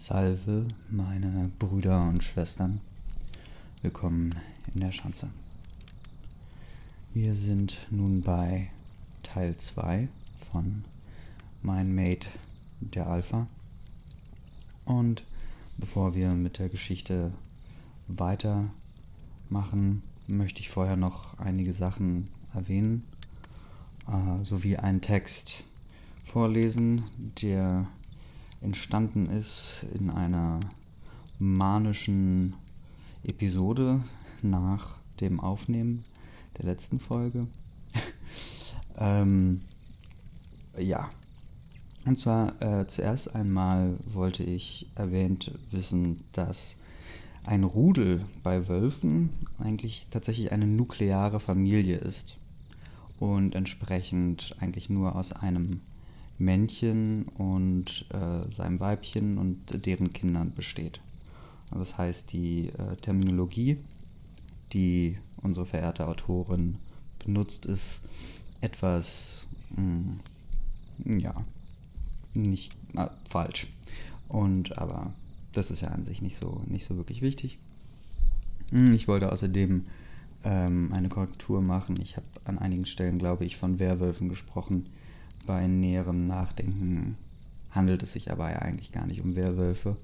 Salve, meine Brüder und Schwestern. Willkommen in der Schanze. Wir sind nun bei Teil 2 von Mein Mate der Alpha. Und bevor wir mit der Geschichte weitermachen, möchte ich vorher noch einige Sachen erwähnen, äh, sowie einen Text vorlesen, der entstanden ist in einer manischen Episode nach dem Aufnehmen der letzten Folge. ähm, ja. Und zwar äh, zuerst einmal wollte ich erwähnt wissen, dass ein Rudel bei Wölfen eigentlich tatsächlich eine nukleare Familie ist und entsprechend eigentlich nur aus einem Männchen und äh, seinem Weibchen und deren Kindern besteht. Also das heißt, die äh, Terminologie, die unsere verehrte Autorin benutzt, ist etwas, mh, hm, ja, nicht äh, falsch. Und aber das ist ja an sich nicht so, nicht so wirklich wichtig. Hm, ich wollte außerdem ähm, eine Korrektur machen. Ich habe an einigen Stellen, glaube ich, von Werwölfen gesprochen bei näherem Nachdenken handelt es sich aber ja eigentlich gar nicht um Werwölfe.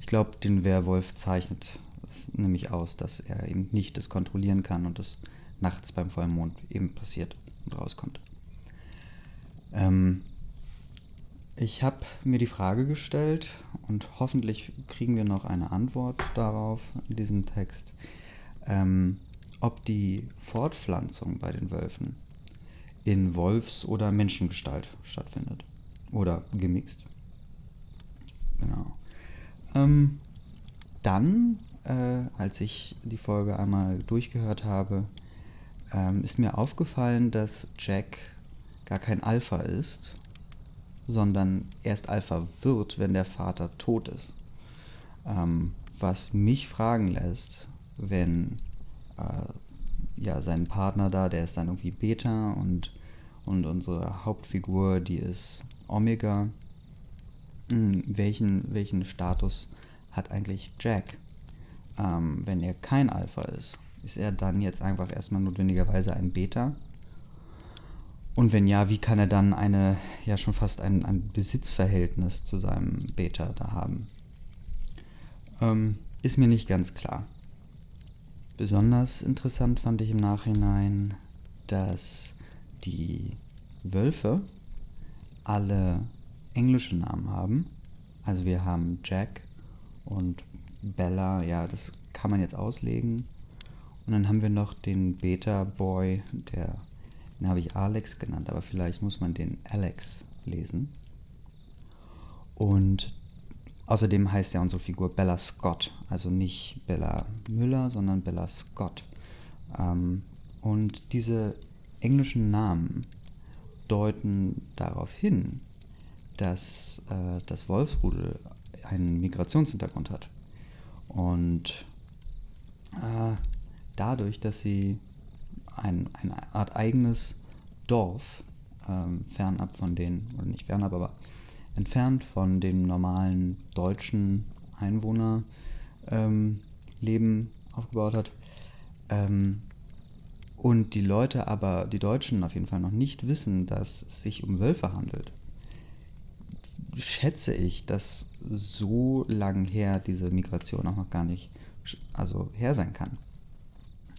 Ich glaube, den Werwolf zeichnet es nämlich aus, dass er eben nicht das kontrollieren kann und das nachts beim Vollmond eben passiert und rauskommt. Ähm, ich habe mir die Frage gestellt und hoffentlich kriegen wir noch eine Antwort darauf in diesem Text, ähm, ob die Fortpflanzung bei den Wölfen in Wolfs- oder Menschengestalt stattfindet. Oder gemixt. Genau. Ähm, dann, äh, als ich die Folge einmal durchgehört habe, ähm, ist mir aufgefallen, dass Jack gar kein Alpha ist, sondern erst Alpha wird, wenn der Vater tot ist. Ähm, was mich fragen lässt, wenn äh, ja, sein Partner da, der ist dann irgendwie Beta und, und unsere Hauptfigur, die ist Omega. Hm, welchen, welchen Status hat eigentlich Jack, ähm, wenn er kein Alpha ist? Ist er dann jetzt einfach erstmal notwendigerweise ein Beta? Und wenn ja, wie kann er dann eine, ja schon fast ein, ein Besitzverhältnis zu seinem Beta da haben? Ähm, ist mir nicht ganz klar. Besonders interessant fand ich im Nachhinein, dass die Wölfe alle englische Namen haben. Also wir haben Jack und Bella, ja, das kann man jetzt auslegen. Und dann haben wir noch den Beta-Boy, der, den habe ich Alex genannt, aber vielleicht muss man den Alex lesen. Und Außerdem heißt ja unsere Figur Bella Scott, also nicht Bella Müller, sondern Bella Scott. Ähm, und diese englischen Namen deuten darauf hin, dass äh, das Wolfsrudel einen Migrationshintergrund hat. Und äh, dadurch, dass sie ein, eine Art eigenes Dorf ähm, fernab von den, oder nicht fernab, aber entfernt von dem normalen deutschen Einwohnerleben ähm, aufgebaut hat. Ähm, und die Leute aber, die Deutschen auf jeden Fall noch nicht wissen, dass es sich um Wölfe handelt, schätze ich, dass so lang her diese Migration auch noch gar nicht also her sein kann.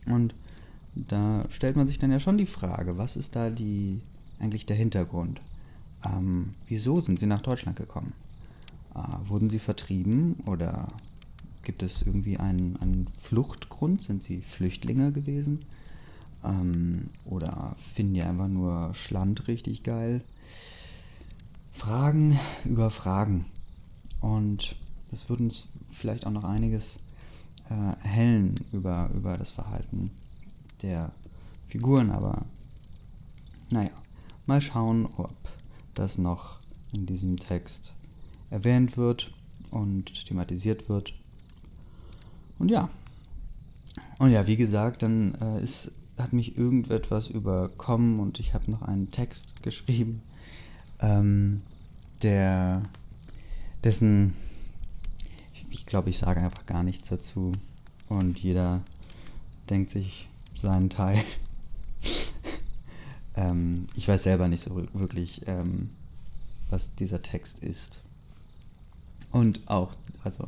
Und da stellt man sich dann ja schon die Frage, was ist da die eigentlich der Hintergrund? Ähm, wieso sind sie nach Deutschland gekommen? Äh, wurden sie vertrieben oder gibt es irgendwie einen, einen Fluchtgrund? Sind sie Flüchtlinge gewesen? Ähm, oder finden die einfach nur Schland richtig geil? Fragen über Fragen. Und das wird uns vielleicht auch noch einiges äh, hellen über, über das Verhalten der Figuren, aber naja, mal schauen, ob das noch in diesem Text erwähnt wird und thematisiert wird. Und ja. Und ja, wie gesagt, dann äh, ist, hat mich irgendetwas überkommen und ich habe noch einen Text geschrieben, ähm, der dessen ich glaube, ich sage einfach gar nichts dazu. Und jeder denkt sich seinen Teil. ähm, ich weiß selber nicht so wirklich, ähm, was dieser Text ist. Und auch, also,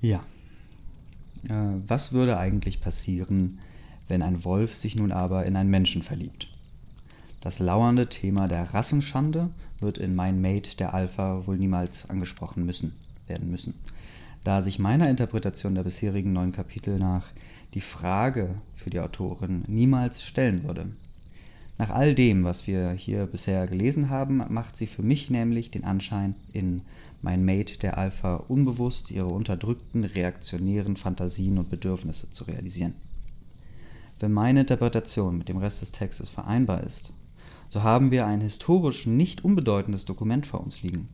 ja. Äh, was würde eigentlich passieren, wenn ein Wolf sich nun aber in einen Menschen verliebt? Das lauernde Thema der Rassenschande wird in Mein Mate der Alpha wohl niemals angesprochen müssen, werden müssen, da sich meiner Interpretation der bisherigen neun Kapitel nach die Frage für die Autorin niemals stellen würde. Nach all dem, was wir hier bisher gelesen haben, macht sie für mich nämlich den Anschein, in Mein Mate der Alpha unbewusst ihre unterdrückten reaktionären Fantasien und Bedürfnisse zu realisieren. Wenn meine Interpretation mit dem Rest des Textes vereinbar ist, so haben wir ein historisch nicht unbedeutendes Dokument vor uns liegen.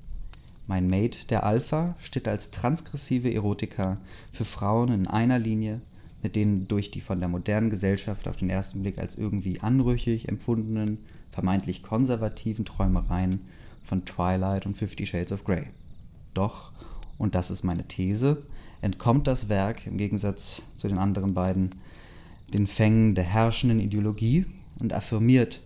Mein Mate, der Alpha, steht als transgressive Erotika für Frauen in einer Linie mit den durch die von der modernen Gesellschaft auf den ersten Blick als irgendwie anrüchig empfundenen, vermeintlich konservativen Träumereien von Twilight und Fifty Shades of Grey. Doch, und das ist meine These, entkommt das Werk im Gegensatz zu den anderen beiden den Fängen der herrschenden Ideologie und affirmiert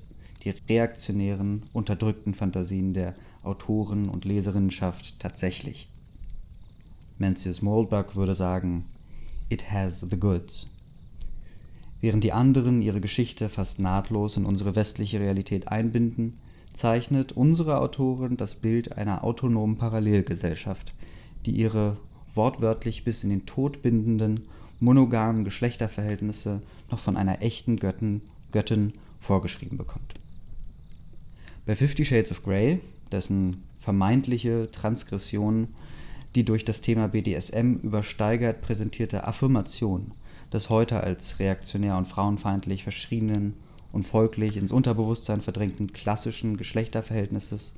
die reaktionären, unterdrückten Fantasien der Autoren und Leserinnenschaft tatsächlich. Mencius Moldbach würde sagen, it has the goods. Während die anderen ihre Geschichte fast nahtlos in unsere westliche Realität einbinden, zeichnet unsere Autorin das Bild einer autonomen Parallelgesellschaft, die ihre wortwörtlich bis in den Tod bindenden, monogamen Geschlechterverhältnisse noch von einer echten Göttin, Göttin vorgeschrieben bekommt. Bei Fifty Shades of Grey, dessen vermeintliche Transgression die durch das Thema BDSM übersteigert präsentierte Affirmation des heute als reaktionär und frauenfeindlich verschriebenen und folglich ins Unterbewusstsein verdrängten klassischen Geschlechterverhältnisses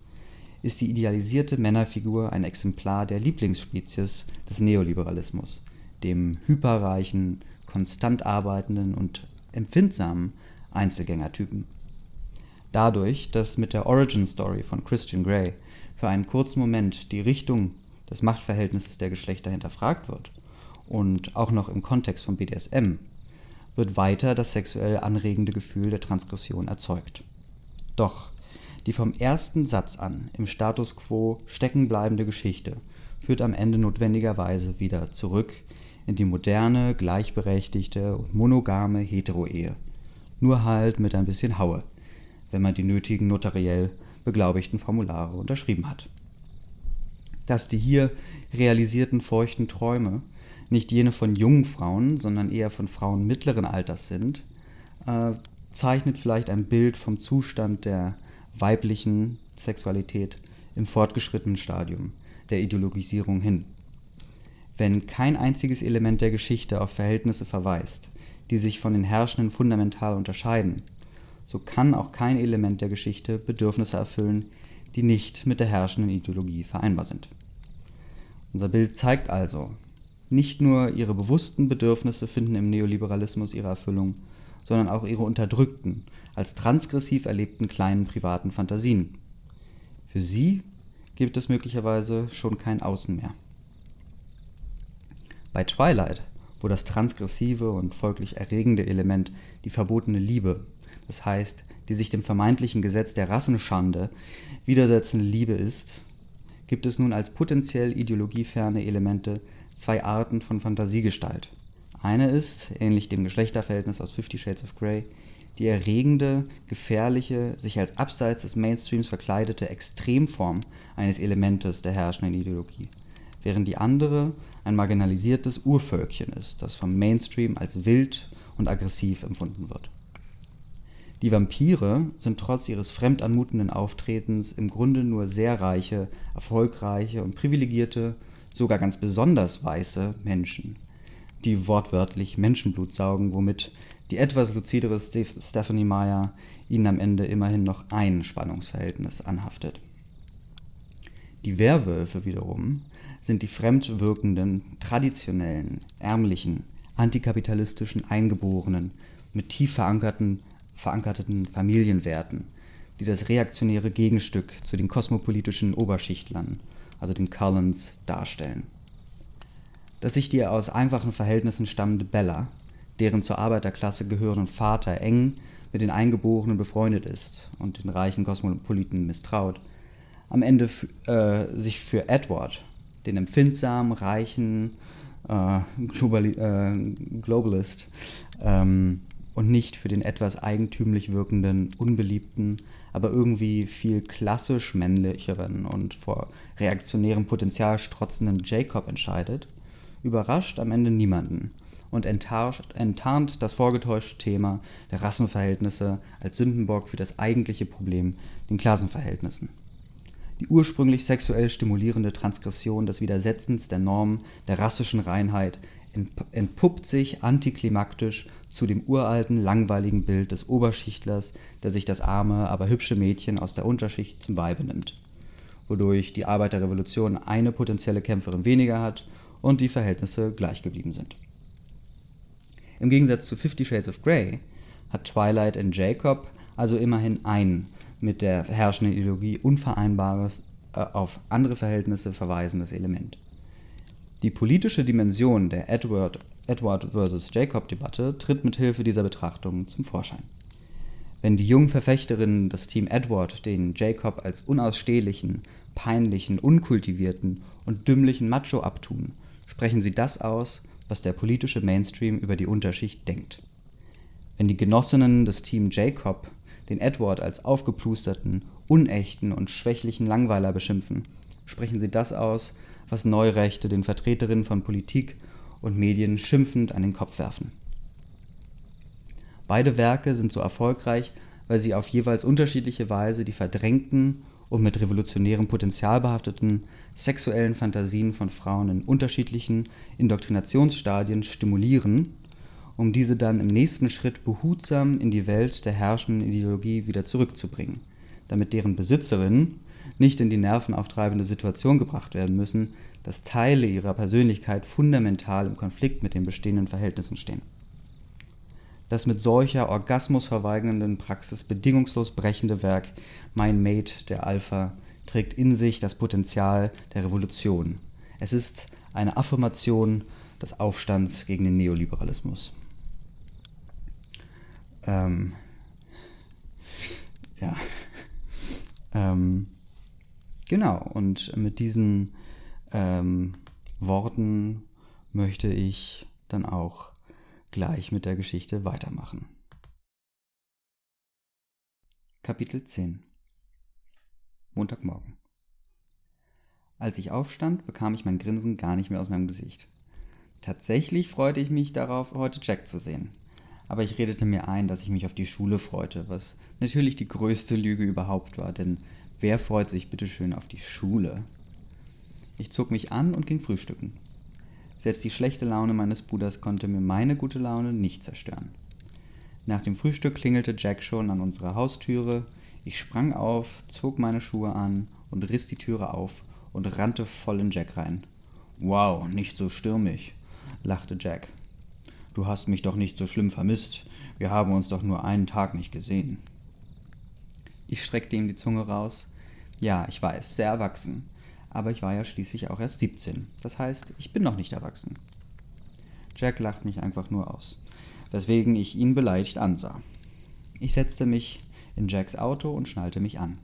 ist die idealisierte Männerfigur ein Exemplar der Lieblingsspezies des Neoliberalismus, dem hyperreichen, konstant arbeitenden und empfindsamen Einzelgängertypen. Dadurch, dass mit der Origin Story von Christian Grey für einen kurzen Moment die Richtung des Machtverhältnisses der Geschlechter hinterfragt wird und auch noch im Kontext von BDSM, wird weiter das sexuell anregende Gefühl der Transgression erzeugt. Doch die vom ersten Satz an im Status quo steckenbleibende Geschichte führt am Ende notwendigerweise wieder zurück in die moderne, gleichberechtigte und monogame Hetero-Ehe. Nur halt mit ein bisschen Haue wenn man die nötigen notariell beglaubigten Formulare unterschrieben hat. Dass die hier realisierten feuchten Träume nicht jene von jungen Frauen, sondern eher von Frauen mittleren Alters sind, äh, zeichnet vielleicht ein Bild vom Zustand der weiblichen Sexualität im fortgeschrittenen Stadium der Ideologisierung hin. Wenn kein einziges Element der Geschichte auf Verhältnisse verweist, die sich von den Herrschenden fundamental unterscheiden, so kann auch kein Element der Geschichte Bedürfnisse erfüllen, die nicht mit der herrschenden Ideologie vereinbar sind. Unser Bild zeigt also, nicht nur ihre bewussten Bedürfnisse finden im Neoliberalismus ihre Erfüllung, sondern auch ihre unterdrückten, als transgressiv erlebten kleinen privaten Fantasien. Für sie gibt es möglicherweise schon kein Außen mehr. Bei Twilight, wo das transgressive und folglich erregende Element die verbotene Liebe das heißt, die sich dem vermeintlichen Gesetz der Rassenschande widersetzende Liebe ist, gibt es nun als potenziell ideologieferne Elemente zwei Arten von Fantasiegestalt. Eine ist, ähnlich dem Geschlechterverhältnis aus Fifty Shades of Grey, die erregende, gefährliche, sich als abseits des Mainstreams verkleidete Extremform eines Elementes der herrschenden Ideologie, während die andere ein marginalisiertes Urvölkchen ist, das vom Mainstream als wild und aggressiv empfunden wird. Die Vampire sind trotz ihres fremd anmutenden Auftretens im Grunde nur sehr reiche, erfolgreiche und privilegierte, sogar ganz besonders weiße Menschen, die wortwörtlich Menschenblut saugen, womit die etwas luzidere Stephanie Meyer ihnen am Ende immerhin noch ein Spannungsverhältnis anhaftet. Die Werwölfe wiederum sind die fremd wirkenden, traditionellen, ärmlichen, antikapitalistischen Eingeborenen mit tief verankerten verankerten Familienwerten, die das reaktionäre Gegenstück zu den kosmopolitischen Oberschichtlern, also den Cullens, darstellen. dass sich die aus einfachen Verhältnissen stammende Bella, deren zur Arbeiterklasse gehörenden Vater eng mit den Eingeborenen befreundet ist und den reichen Kosmopoliten misstraut, am Ende äh, sich für Edward, den empfindsamen, reichen äh, Globali äh, Globalist, ähm, und nicht für den etwas eigentümlich wirkenden, unbeliebten, aber irgendwie viel klassisch männlicheren und vor reaktionärem Potenzial strotzenden Jacob entscheidet, überrascht am Ende niemanden und enttarnt das vorgetäuschte Thema der Rassenverhältnisse als Sündenbock für das eigentliche Problem, den Klassenverhältnissen. Die ursprünglich sexuell stimulierende Transgression des Widersetzens der Normen der rassischen Reinheit entpuppt sich antiklimaktisch zu dem uralten, langweiligen Bild des Oberschichtlers, der sich das arme, aber hübsche Mädchen aus der Unterschicht zum Weibe nimmt, wodurch die Arbeiterrevolution eine potenzielle Kämpferin weniger hat und die Verhältnisse gleich geblieben sind. Im Gegensatz zu Fifty Shades of Grey hat Twilight in Jacob also immerhin ein mit der herrschenden Ideologie unvereinbares, äh, auf andere Verhältnisse verweisendes Element. Die politische Dimension der Edward, Edward vs. Jacob-Debatte tritt mit Hilfe dieser Betrachtungen zum Vorschein. Wenn die jungen Verfechterinnen des Team Edward den Jacob als unausstehlichen, peinlichen, unkultivierten und dümmlichen Macho abtun, sprechen sie das aus, was der politische Mainstream über die Unterschicht denkt. Wenn die Genossinnen des Team Jacob den Edward als aufgeplusterten, unechten und schwächlichen Langweiler beschimpfen, sprechen sie das aus, was Neurechte den Vertreterinnen von Politik und Medien schimpfend an den Kopf werfen. Beide Werke sind so erfolgreich, weil sie auf jeweils unterschiedliche Weise die verdrängten und mit revolutionärem Potenzial behafteten sexuellen Fantasien von Frauen in unterschiedlichen Indoktrinationsstadien stimulieren, um diese dann im nächsten Schritt behutsam in die Welt der herrschenden Ideologie wieder zurückzubringen, damit deren Besitzerinnen nicht in die nervenauftreibende Situation gebracht werden müssen, dass Teile ihrer Persönlichkeit fundamental im Konflikt mit den bestehenden Verhältnissen stehen. Das mit solcher orgasmusverweigernden Praxis bedingungslos brechende Werk Mein Mate der Alpha trägt in sich das Potenzial der Revolution. Es ist eine Affirmation des Aufstands gegen den Neoliberalismus. Ähm, ja. Ähm, Genau, und mit diesen ähm, Worten möchte ich dann auch gleich mit der Geschichte weitermachen. Kapitel 10 Montagmorgen Als ich aufstand, bekam ich mein Grinsen gar nicht mehr aus meinem Gesicht. Tatsächlich freute ich mich darauf, heute Jack zu sehen. Aber ich redete mir ein, dass ich mich auf die Schule freute, was natürlich die größte Lüge überhaupt war, denn Wer freut sich bitteschön auf die Schule? Ich zog mich an und ging frühstücken. Selbst die schlechte Laune meines Bruders konnte mir meine gute Laune nicht zerstören. Nach dem Frühstück klingelte Jack schon an unserer Haustüre. Ich sprang auf, zog meine Schuhe an und riss die Türe auf und rannte voll in Jack rein. Wow, nicht so stürmig, lachte Jack. Du hast mich doch nicht so schlimm vermisst. Wir haben uns doch nur einen Tag nicht gesehen. Ich streckte ihm die Zunge raus. Ja, ich weiß, sehr erwachsen. Aber ich war ja schließlich auch erst 17. Das heißt, ich bin noch nicht erwachsen. Jack lacht mich einfach nur aus, weswegen ich ihn beleidigt ansah. Ich setzte mich in Jacks Auto und schnallte mich an.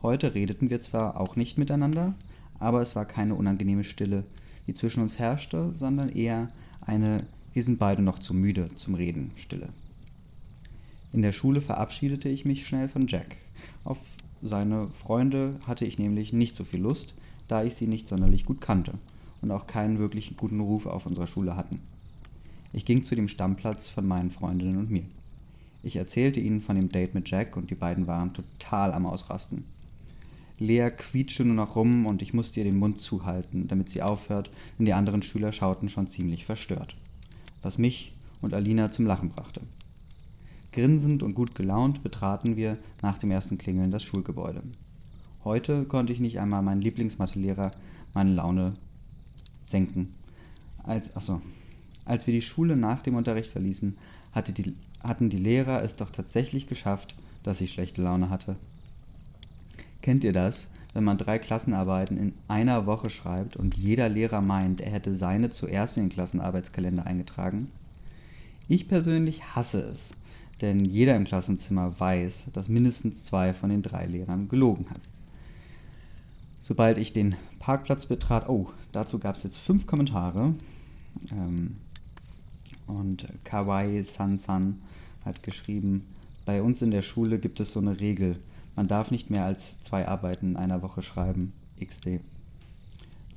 Heute redeten wir zwar auch nicht miteinander, aber es war keine unangenehme Stille, die zwischen uns herrschte, sondern eher eine wir sind beide noch zu müde zum Reden Stille. In der Schule verabschiedete ich mich schnell von Jack. Auf seine Freunde hatte ich nämlich nicht so viel Lust, da ich sie nicht sonderlich gut kannte und auch keinen wirklich guten Ruf auf unserer Schule hatten. Ich ging zu dem Stammplatz von meinen Freundinnen und mir. Ich erzählte ihnen von dem Date mit Jack und die beiden waren total am Ausrasten. Lea quietschte nur noch rum und ich musste ihr den Mund zuhalten, damit sie aufhört, denn die anderen Schüler schauten schon ziemlich verstört. Was mich und Alina zum Lachen brachte. Grinsend und gut gelaunt betraten wir nach dem ersten Klingeln das Schulgebäude. Heute konnte ich nicht einmal meinen Lieblingsmathelehrer meine Laune senken. Als, achso, als wir die Schule nach dem Unterricht verließen, hatte die, hatten die Lehrer es doch tatsächlich geschafft, dass ich schlechte Laune hatte. Kennt ihr das, wenn man drei Klassenarbeiten in einer Woche schreibt und jeder Lehrer meint, er hätte seine zuerst in den Klassenarbeitskalender eingetragen? Ich persönlich hasse es, denn jeder im Klassenzimmer weiß, dass mindestens zwei von den drei Lehrern gelogen hat. Sobald ich den Parkplatz betrat, oh, dazu gab es jetzt fünf Kommentare. Ähm, und Kawaii San San hat geschrieben, bei uns in der Schule gibt es so eine Regel. Man darf nicht mehr als zwei Arbeiten in einer Woche schreiben. XD.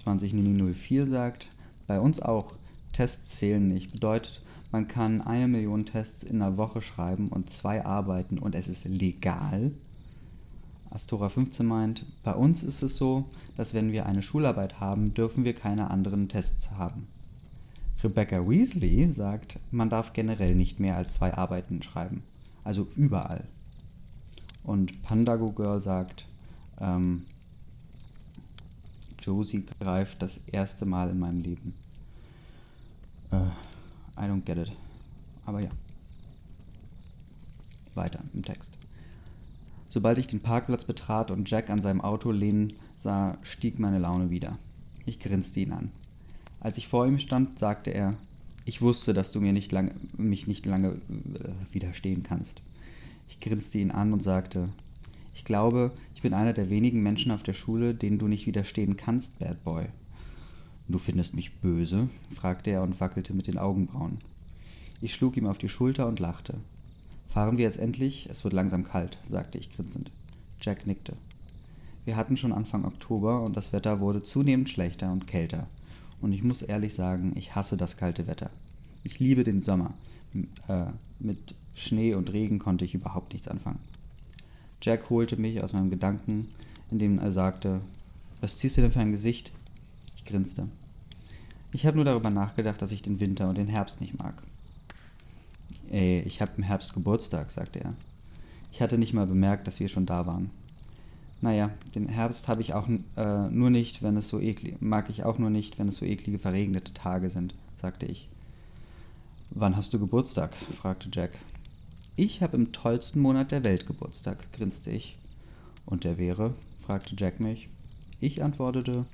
20Nini04 sagt, bei uns auch, Tests zählen nicht. Bedeutet, man kann eine Million Tests in einer Woche schreiben und zwei arbeiten und es ist legal. Astora 15 meint, bei uns ist es so, dass wenn wir eine Schularbeit haben, dürfen wir keine anderen Tests haben. Rebecca Weasley sagt, man darf generell nicht mehr als zwei Arbeiten schreiben. Also überall. Und Pandago Girl sagt, ähm, Josie greift das erste Mal in meinem Leben. Äh, I don't get it. Aber ja. Weiter im Text. Sobald ich den Parkplatz betrat und Jack an seinem Auto lehnen sah, stieg meine Laune wieder. Ich grinste ihn an. Als ich vor ihm stand, sagte er, ich wusste, dass du mir nicht lange, mich nicht lange äh, widerstehen kannst. Ich grinste ihn an und sagte, ich glaube, ich bin einer der wenigen Menschen auf der Schule, denen du nicht widerstehen kannst, Bad Boy. Du findest mich böse? fragte er und wackelte mit den Augenbrauen. Ich schlug ihm auf die Schulter und lachte. Fahren wir jetzt endlich? Es wird langsam kalt, sagte ich grinsend. Jack nickte. Wir hatten schon Anfang Oktober und das Wetter wurde zunehmend schlechter und kälter. Und ich muss ehrlich sagen, ich hasse das kalte Wetter. Ich liebe den Sommer. Äh, mit Schnee und Regen konnte ich überhaupt nichts anfangen. Jack holte mich aus meinem Gedanken, indem er sagte, was ziehst du denn für ein Gesicht? Ich grinste. Ich habe nur darüber nachgedacht, dass ich den Winter und den Herbst nicht mag. Ey, ich habe im Herbst Geburtstag, sagte er. Ich hatte nicht mal bemerkt, dass wir schon da waren. Naja, den Herbst habe ich auch äh, nur nicht, wenn es so eklig, mag ich auch nur nicht, wenn es so eklige verregnete Tage sind, sagte ich. Wann hast du Geburtstag? fragte Jack. Ich habe im tollsten Monat der Welt Geburtstag, grinste ich. Und der wäre? fragte Jack mich. Ich antwortete,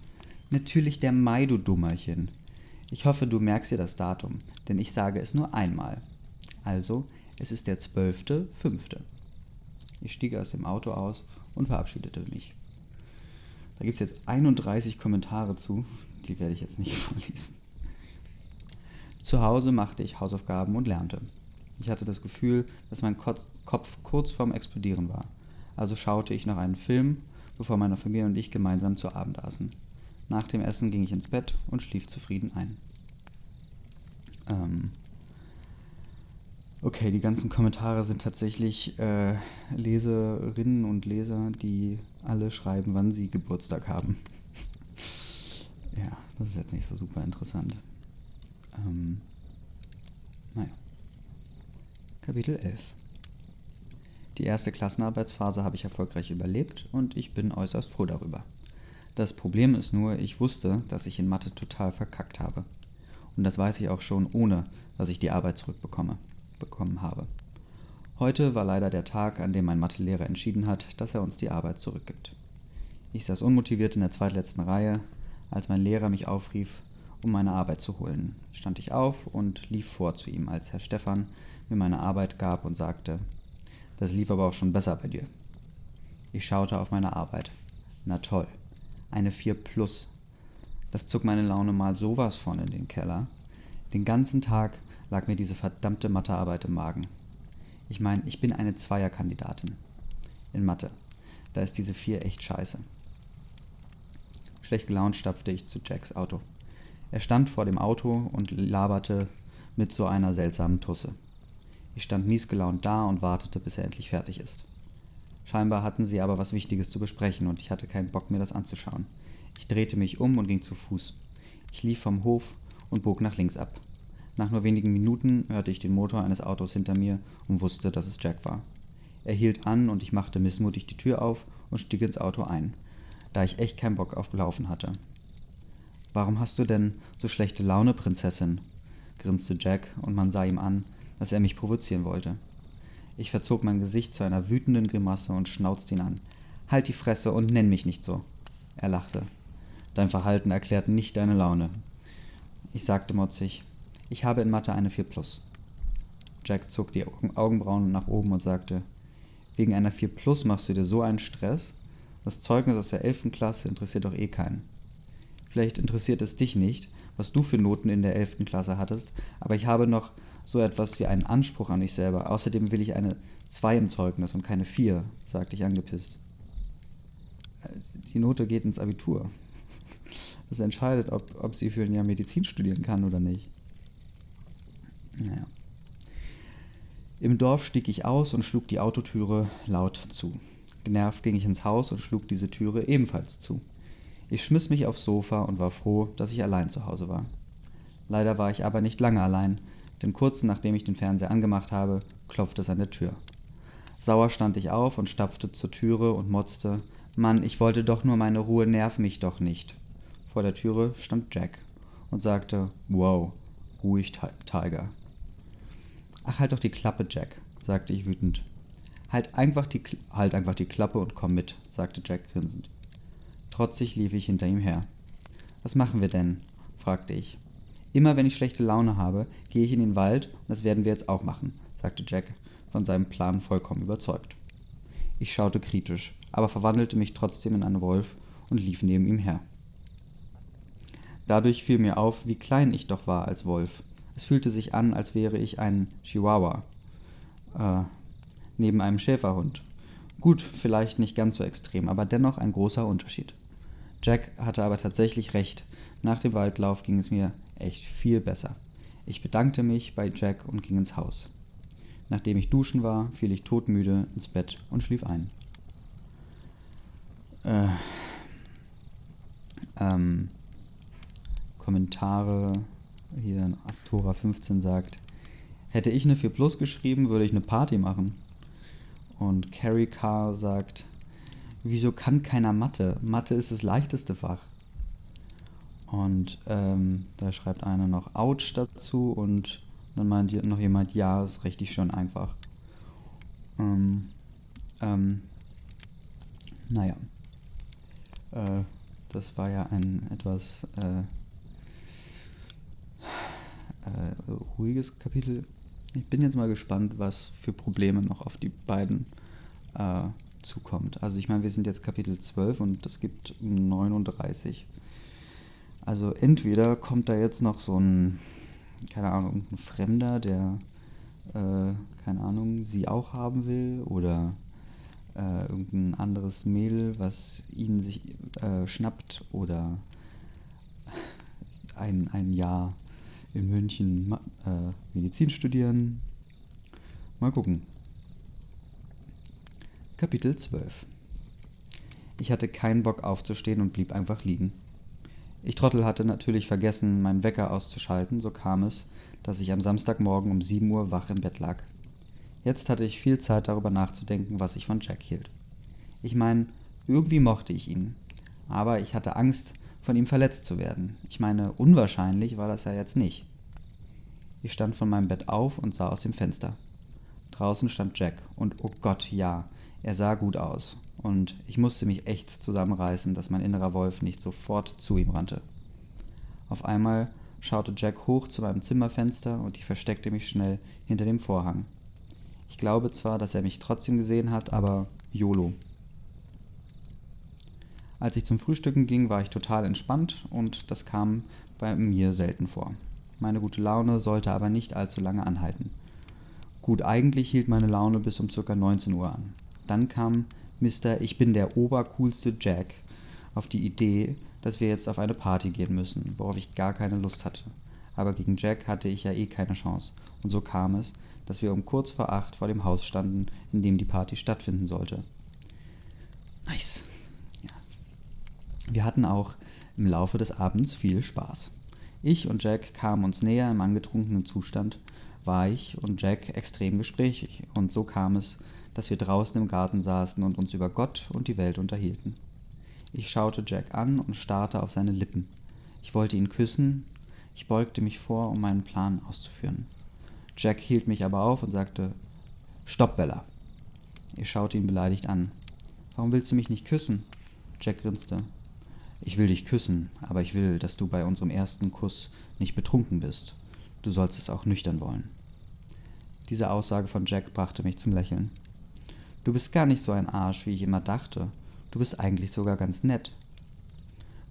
natürlich der Mai, du Dummerchen. Ich hoffe, du merkst dir das Datum, denn ich sage es nur einmal. Also, es ist der zwölfte, fünfte. Ich stieg aus dem Auto aus und verabschiedete mich. Da gibt es jetzt 31 Kommentare zu, die werde ich jetzt nicht vorlesen. Zu Hause machte ich Hausaufgaben und lernte. Ich hatte das Gefühl, dass mein Kopf kurz vorm Explodieren war. Also schaute ich noch einen Film, bevor meine Familie und ich gemeinsam zu Abend aßen. Nach dem Essen ging ich ins Bett und schlief zufrieden ein. Ähm, Okay, die ganzen Kommentare sind tatsächlich äh, Leserinnen und Leser, die alle schreiben, wann sie Geburtstag haben. ja, das ist jetzt nicht so super interessant. Ähm, naja. Kapitel 11. Die erste Klassenarbeitsphase habe ich erfolgreich überlebt und ich bin äußerst froh darüber. Das Problem ist nur, ich wusste, dass ich in Mathe total verkackt habe. Und das weiß ich auch schon, ohne dass ich die Arbeit zurückbekomme bekommen habe. Heute war leider der Tag, an dem mein Mathelehrer entschieden hat, dass er uns die Arbeit zurückgibt. Ich saß unmotiviert in der zweitletzten Reihe, als mein Lehrer mich aufrief, um meine Arbeit zu holen. Stand ich auf und lief vor zu ihm, als Herr Stephan mir meine Arbeit gab und sagte, das lief aber auch schon besser bei dir. Ich schaute auf meine Arbeit. Na toll, eine 4 plus. Das zog meine Laune mal sowas von in den Keller. Den ganzen Tag lag mir diese verdammte Mathearbeit im Magen. Ich meine, ich bin eine Zweierkandidatin. In Mathe. Da ist diese vier echt scheiße. Schlecht gelaunt stapfte ich zu Jacks Auto. Er stand vor dem Auto und laberte mit so einer seltsamen Tusse. Ich stand miesgelaunt da und wartete, bis er endlich fertig ist. Scheinbar hatten sie aber was Wichtiges zu besprechen und ich hatte keinen Bock, mir das anzuschauen. Ich drehte mich um und ging zu Fuß. Ich lief vom Hof und bog nach links ab. Nach nur wenigen Minuten hörte ich den Motor eines Autos hinter mir und wusste, dass es Jack war. Er hielt an und ich machte missmutig die Tür auf und stieg ins Auto ein, da ich echt keinen Bock auf Laufen hatte. Warum hast du denn so schlechte Laune, Prinzessin? grinste Jack und man sah ihm an, dass er mich provozieren wollte. Ich verzog mein Gesicht zu einer wütenden Grimasse und schnauzte ihn an. Halt die Fresse und nenn mich nicht so. Er lachte. Dein Verhalten erklärt nicht deine Laune. Ich sagte motzig, ich habe in Mathe eine 4 plus. Jack zog die Augenbrauen nach oben und sagte, wegen einer 4 plus machst du dir so einen Stress? Das Zeugnis aus der 11. Klasse interessiert doch eh keinen. Vielleicht interessiert es dich nicht, was du für Noten in der 11. Klasse hattest, aber ich habe noch so etwas wie einen Anspruch an mich selber. Außerdem will ich eine 2 im Zeugnis und keine 4, sagte ich angepisst. Die Note geht ins Abitur. Das entscheidet, ob, ob sie für ein Jahr Medizin studieren kann oder nicht. Naja. Im Dorf stieg ich aus und schlug die Autotüre laut zu. Genervt ging ich ins Haus und schlug diese Türe ebenfalls zu. Ich schmiss mich aufs Sofa und war froh, dass ich allein zu Hause war. Leider war ich aber nicht lange allein, denn kurz nachdem ich den Fernseher angemacht habe, klopfte es an der Tür. Sauer stand ich auf und stapfte zur Türe und motzte, Mann, ich wollte doch nur meine Ruhe, nerv mich doch nicht. Vor der Türe stand Jack und sagte, wow, ruhig, Tiger. Ach, halt doch die Klappe, Jack, sagte ich wütend. Halt einfach die, halt einfach die Klappe und komm mit, sagte Jack grinsend. Trotzig lief ich hinter ihm her. Was machen wir denn? fragte ich. Immer wenn ich schlechte Laune habe, gehe ich in den Wald und das werden wir jetzt auch machen, sagte Jack, von seinem Plan vollkommen überzeugt. Ich schaute kritisch, aber verwandelte mich trotzdem in einen Wolf und lief neben ihm her. Dadurch fiel mir auf, wie klein ich doch war als Wolf. Es fühlte sich an, als wäre ich ein Chihuahua äh, neben einem Schäferhund. Gut, vielleicht nicht ganz so extrem, aber dennoch ein großer Unterschied. Jack hatte aber tatsächlich recht. Nach dem Waldlauf ging es mir echt viel besser. Ich bedankte mich bei Jack und ging ins Haus. Nachdem ich duschen war, fiel ich todmüde ins Bett und schlief ein. Äh, ähm, Kommentare hier Astora 15 sagt, hätte ich eine 4 Plus geschrieben, würde ich eine Party machen. Und Carrie Carr sagt, wieso kann keiner Mathe? Mathe ist das leichteste Fach. Und ähm, da schreibt einer noch Ouch dazu und dann meint noch jemand, ja, ist richtig schön einfach. Ähm, ähm, naja. Äh, das war ja ein etwas äh, äh, ruhiges Kapitel. Ich bin jetzt mal gespannt, was für Probleme noch auf die beiden äh, zukommt. Also ich meine, wir sind jetzt Kapitel 12 und es gibt 39. Also entweder kommt da jetzt noch so ein, keine Ahnung, ein Fremder, der, äh, keine Ahnung, sie auch haben will oder äh, irgendein anderes Mädel, was ihn sich äh, schnappt oder ein, ein Jahr in München äh, Medizin studieren. Mal gucken. Kapitel 12 Ich hatte keinen Bock aufzustehen und blieb einfach liegen. Ich Trottel hatte natürlich vergessen, meinen Wecker auszuschalten, so kam es, dass ich am Samstagmorgen um 7 Uhr wach im Bett lag. Jetzt hatte ich viel Zeit darüber nachzudenken, was ich von Jack hielt. Ich meine, irgendwie mochte ich ihn, aber ich hatte Angst, von ihm verletzt zu werden. Ich meine, unwahrscheinlich war das ja jetzt nicht. Ich stand von meinem Bett auf und sah aus dem Fenster. Draußen stand Jack und oh Gott, ja, er sah gut aus, und ich musste mich echt zusammenreißen, dass mein innerer Wolf nicht sofort zu ihm rannte. Auf einmal schaute Jack hoch zu meinem Zimmerfenster und ich versteckte mich schnell hinter dem Vorhang. Ich glaube zwar, dass er mich trotzdem gesehen hat, aber YOLO. Als ich zum Frühstücken ging, war ich total entspannt und das kam bei mir selten vor. Meine gute Laune sollte aber nicht allzu lange anhalten. Gut, eigentlich hielt meine Laune bis um ca. 19 Uhr an. Dann kam Mr. Ich bin der obercoolste Jack auf die Idee, dass wir jetzt auf eine Party gehen müssen, worauf ich gar keine Lust hatte. Aber gegen Jack hatte ich ja eh keine Chance. Und so kam es, dass wir um kurz vor acht vor dem Haus standen, in dem die Party stattfinden sollte. Nice. Ja. Wir hatten auch im Laufe des Abends viel Spaß. Ich und Jack kamen uns näher im angetrunkenen Zustand, war ich und Jack extrem gesprächig, und so kam es, dass wir draußen im Garten saßen und uns über Gott und die Welt unterhielten. Ich schaute Jack an und starrte auf seine Lippen. Ich wollte ihn küssen, ich beugte mich vor, um meinen Plan auszuführen. Jack hielt mich aber auf und sagte Stopp, Bella. Ich schaute ihn beleidigt an. Warum willst du mich nicht küssen? Jack grinste. Ich will dich küssen, aber ich will, dass du bei unserem ersten Kuss nicht betrunken bist. Du sollst es auch nüchtern wollen. Diese Aussage von Jack brachte mich zum Lächeln. Du bist gar nicht so ein Arsch, wie ich immer dachte. Du bist eigentlich sogar ganz nett.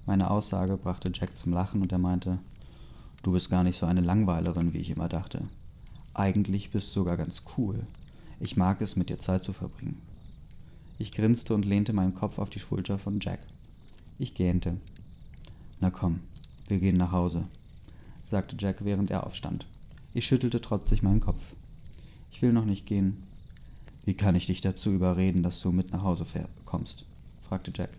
Meine Aussage brachte Jack zum Lachen und er meinte, Du bist gar nicht so eine Langweilerin, wie ich immer dachte. Eigentlich bist du sogar ganz cool. Ich mag es, mit dir Zeit zu verbringen. Ich grinste und lehnte meinen Kopf auf die Schulter von Jack. Ich gähnte. Na komm, wir gehen nach Hause, sagte Jack, während er aufstand. Ich schüttelte trotzig meinen Kopf. Ich will noch nicht gehen. Wie kann ich dich dazu überreden, dass du mit nach Hause kommst? fragte Jack.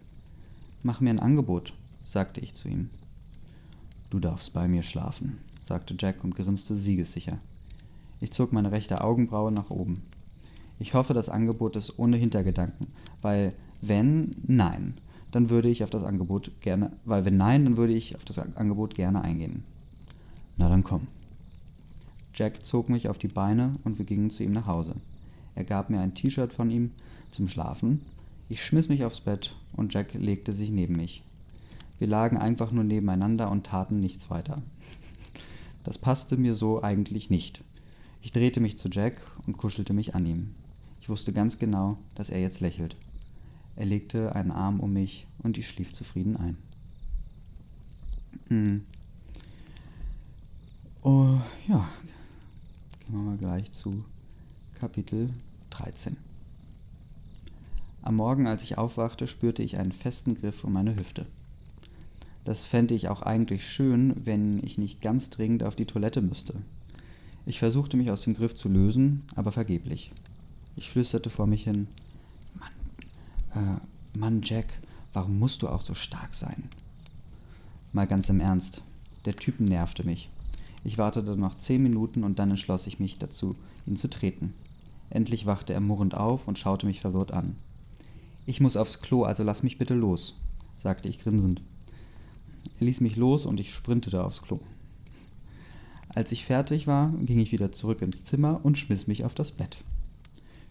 Mach mir ein Angebot, sagte ich zu ihm. Du darfst bei mir schlafen, sagte Jack und grinste siegessicher. Ich zog meine rechte Augenbraue nach oben. Ich hoffe, das Angebot ist ohne Hintergedanken, weil wenn nein, dann würde ich auf das Angebot gerne, weil wenn nein, dann würde ich auf das Angebot gerne eingehen. Na dann komm. Jack zog mich auf die Beine und wir gingen zu ihm nach Hause. Er gab mir ein T-Shirt von ihm zum Schlafen. Ich schmiss mich aufs Bett und Jack legte sich neben mich. Wir lagen einfach nur nebeneinander und taten nichts weiter. Das passte mir so eigentlich nicht. Ich drehte mich zu Jack und kuschelte mich an ihm. Ich wusste ganz genau, dass er jetzt lächelt. Er legte einen Arm um mich und ich schlief zufrieden ein. Hm. Oh, ja, gehen wir mal gleich zu Kapitel 13. Am Morgen, als ich aufwachte, spürte ich einen festen Griff um meine Hüfte. Das fände ich auch eigentlich schön, wenn ich nicht ganz dringend auf die Toilette müsste. Ich versuchte mich aus dem Griff zu lösen, aber vergeblich. Ich flüsterte vor mich hin, Mann, äh, Mann Jack, warum musst du auch so stark sein? Mal ganz im Ernst, der Typ nervte mich. Ich wartete noch zehn Minuten und dann entschloss ich mich dazu, ihn zu treten. Endlich wachte er murrend auf und schaute mich verwirrt an. Ich muss aufs Klo, also lass mich bitte los, sagte ich grinsend. Er ließ mich los und ich sprintete aufs Klo. Als ich fertig war, ging ich wieder zurück ins Zimmer und schmiss mich auf das Bett.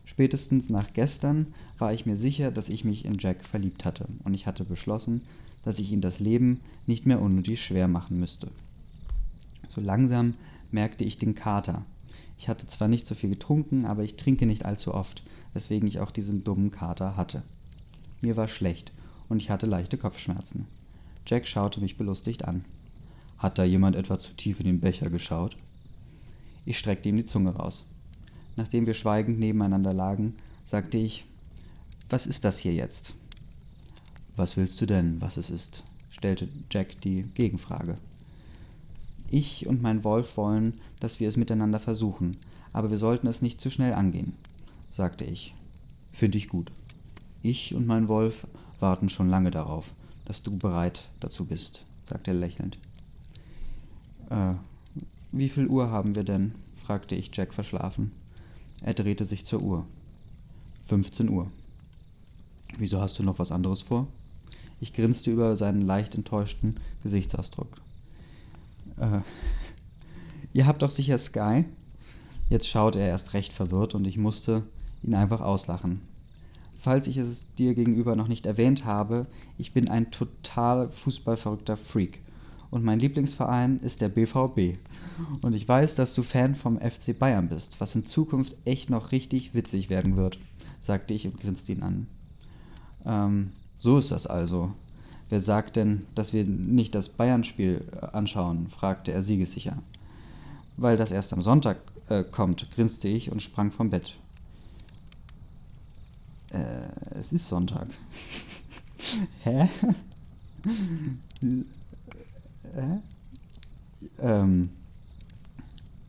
Spätestens nach gestern war ich mir sicher, dass ich mich in Jack verliebt hatte, und ich hatte beschlossen, dass ich ihm das Leben nicht mehr unnötig schwer machen müsste. So langsam merkte ich den Kater. Ich hatte zwar nicht so viel getrunken, aber ich trinke nicht allzu oft, weswegen ich auch diesen dummen Kater hatte. Mir war schlecht und ich hatte leichte Kopfschmerzen. Jack schaute mich belustigt an. Hat da jemand etwa zu tief in den Becher geschaut? Ich streckte ihm die Zunge raus. Nachdem wir schweigend nebeneinander lagen, sagte ich, was ist das hier jetzt? Was willst du denn, was es ist? stellte Jack die Gegenfrage. Ich und mein Wolf wollen, dass wir es miteinander versuchen, aber wir sollten es nicht zu schnell angehen, sagte ich. Finde ich gut. Ich und mein Wolf warten schon lange darauf, dass du bereit dazu bist, sagte er lächelnd. Äh, wie viel Uhr haben wir denn? fragte ich Jack verschlafen. Er drehte sich zur Uhr. 15 Uhr. Wieso hast du noch was anderes vor? Ich grinste über seinen leicht enttäuschten Gesichtsausdruck. Äh, ihr habt doch sicher Sky? Jetzt schaut er erst recht verwirrt und ich musste ihn einfach auslachen falls ich es dir gegenüber noch nicht erwähnt habe, ich bin ein total fußballverrückter Freak. Und mein Lieblingsverein ist der BVB. Und ich weiß, dass du Fan vom FC Bayern bist, was in Zukunft echt noch richtig witzig werden wird, sagte ich und grinste ihn an. Ähm, so ist das also. Wer sagt denn, dass wir nicht das Bayern-Spiel anschauen? fragte er siegessicher. Weil das erst am Sonntag äh, kommt, grinste ich und sprang vom Bett. Äh, es ist Sonntag. Hä? Hä? Ähm,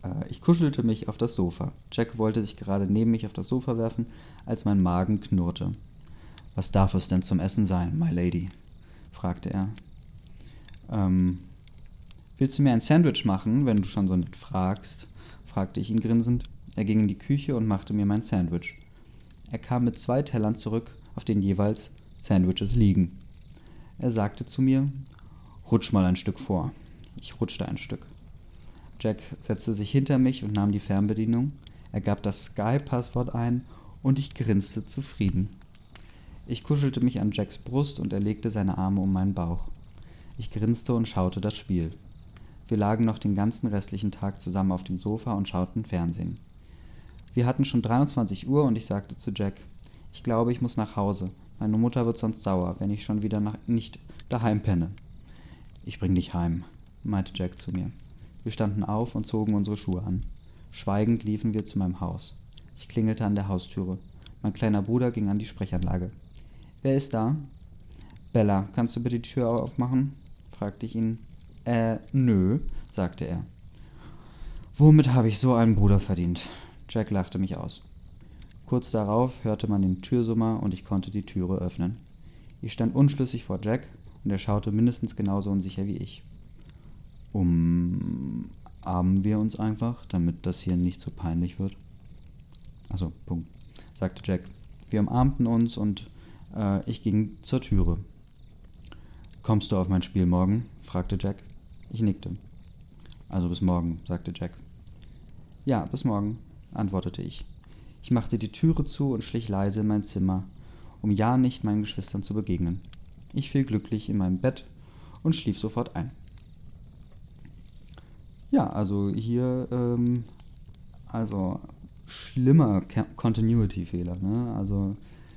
äh, ich kuschelte mich auf das Sofa. Jack wollte sich gerade neben mich auf das Sofa werfen, als mein Magen knurrte. Was darf es denn zum Essen sein, my lady? fragte er. Ähm, willst du mir ein Sandwich machen, wenn du schon so nett fragst? fragte ich ihn grinsend. Er ging in die Küche und machte mir mein Sandwich. Er kam mit zwei Tellern zurück, auf denen jeweils Sandwiches liegen. Er sagte zu mir, rutsch mal ein Stück vor. Ich rutschte ein Stück. Jack setzte sich hinter mich und nahm die Fernbedienung. Er gab das Sky-Passwort ein und ich grinste zufrieden. Ich kuschelte mich an Jacks Brust und er legte seine Arme um meinen Bauch. Ich grinste und schaute das Spiel. Wir lagen noch den ganzen restlichen Tag zusammen auf dem Sofa und schauten Fernsehen. Wir hatten schon 23 Uhr und ich sagte zu Jack, ich glaube, ich muss nach Hause. Meine Mutter wird sonst sauer, wenn ich schon wieder nach, nicht daheim penne. Ich bring dich heim, meinte Jack zu mir. Wir standen auf und zogen unsere Schuhe an. Schweigend liefen wir zu meinem Haus. Ich klingelte an der Haustüre. Mein kleiner Bruder ging an die Sprechanlage. Wer ist da? Bella, kannst du bitte die Tür aufmachen? fragte ich ihn. Äh, nö, sagte er. Womit habe ich so einen Bruder verdient? Jack lachte mich aus. Kurz darauf hörte man den Türsummer und ich konnte die Türe öffnen. Ich stand unschlüssig vor Jack und er schaute mindestens genauso unsicher wie ich. Umarmen wir uns einfach, damit das hier nicht so peinlich wird? Also, Punkt, sagte Jack. Wir umarmten uns und äh, ich ging zur Türe. Kommst du auf mein Spiel morgen? fragte Jack. Ich nickte. Also bis morgen, sagte Jack. Ja, bis morgen, antwortete ich. Ich machte die Türe zu und schlich leise in mein Zimmer, um ja nicht meinen Geschwistern zu begegnen. Ich fiel glücklich in mein Bett und schlief sofort ein. Ja, also hier, ähm, also schlimmer Continuity-Fehler. Ne? Also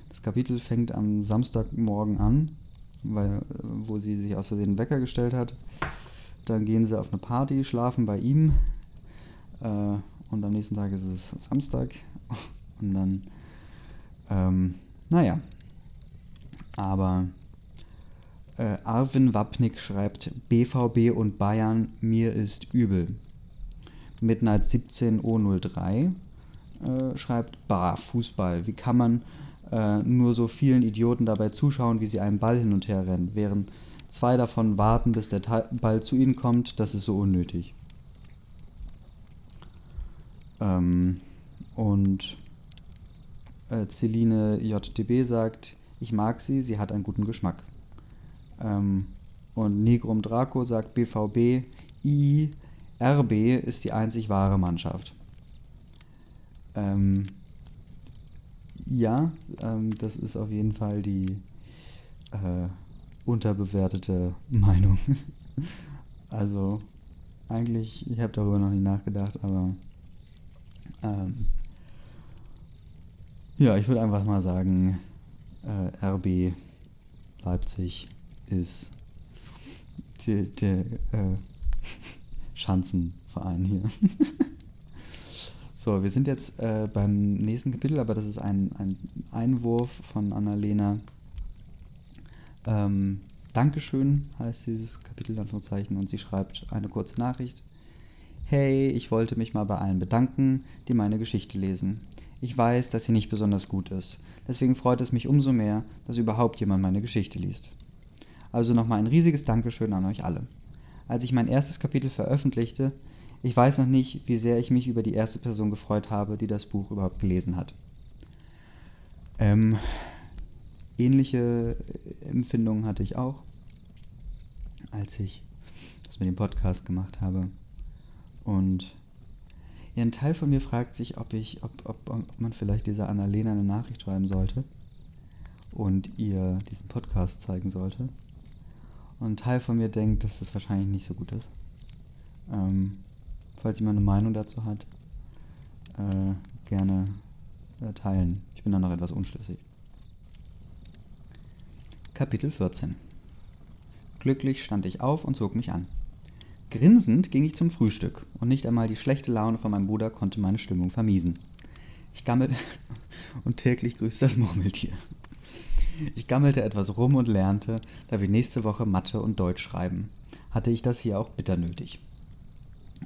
das Kapitel fängt am Samstagmorgen an, weil, wo sie sich aus Versehen Wecker gestellt hat. Dann gehen sie auf eine Party, schlafen bei ihm. Äh, und am nächsten Tag ist es Samstag. Und dann, ähm, naja. Aber äh, Arvin Wapnick schreibt, BVB und Bayern, mir ist übel. Midnight 17O03 äh, schreibt, bah, Fußball, wie kann man äh, nur so vielen Idioten dabei zuschauen, wie sie einen Ball hin und her rennen, während zwei davon warten, bis der Ball zu ihnen kommt, das ist so unnötig. Ähm, und äh, Celine JTB sagt, ich mag sie, sie hat einen guten Geschmack. Ähm, und Negrum Draco sagt, BVB, I, RB ist die einzig wahre Mannschaft. Ähm, ja, ähm, das ist auf jeden Fall die äh, unterbewertete Meinung. also eigentlich, ich habe darüber noch nie nachgedacht, aber ähm, ja, ich würde einfach mal sagen, äh, RB Leipzig ist der, der äh, Schanzenverein hier. so, wir sind jetzt äh, beim nächsten Kapitel, aber das ist ein, ein Einwurf von Annalena. Ähm, Dankeschön heißt dieses Kapitel, Anführungszeichen, und sie schreibt eine kurze Nachricht. Hey, ich wollte mich mal bei allen bedanken, die meine Geschichte lesen. Ich weiß, dass sie nicht besonders gut ist. Deswegen freut es mich umso mehr, dass überhaupt jemand meine Geschichte liest. Also nochmal ein riesiges Dankeschön an euch alle. Als ich mein erstes Kapitel veröffentlichte, ich weiß noch nicht, wie sehr ich mich über die erste Person gefreut habe, die das Buch überhaupt gelesen hat. Ähm, ähnliche Empfindungen hatte ich auch, als ich das mit dem Podcast gemacht habe. Und ja, ein Teil von mir fragt sich, ob, ich, ob, ob, ob man vielleicht dieser Annalena eine Nachricht schreiben sollte und ihr diesen Podcast zeigen sollte. Und ein Teil von mir denkt, dass das wahrscheinlich nicht so gut ist. Ähm, falls jemand eine Meinung dazu hat, äh, gerne äh, teilen. Ich bin da noch etwas unschlüssig. Kapitel 14 Glücklich stand ich auf und zog mich an. Grinsend ging ich zum Frühstück und nicht einmal die schlechte Laune von meinem Bruder konnte meine Stimmung vermiesen. Ich gammelte und täglich grüßt das Murmeltier. Ich gammelte etwas rum und lernte, da wir nächste Woche Mathe und Deutsch schreiben, hatte ich das hier auch bitter nötig.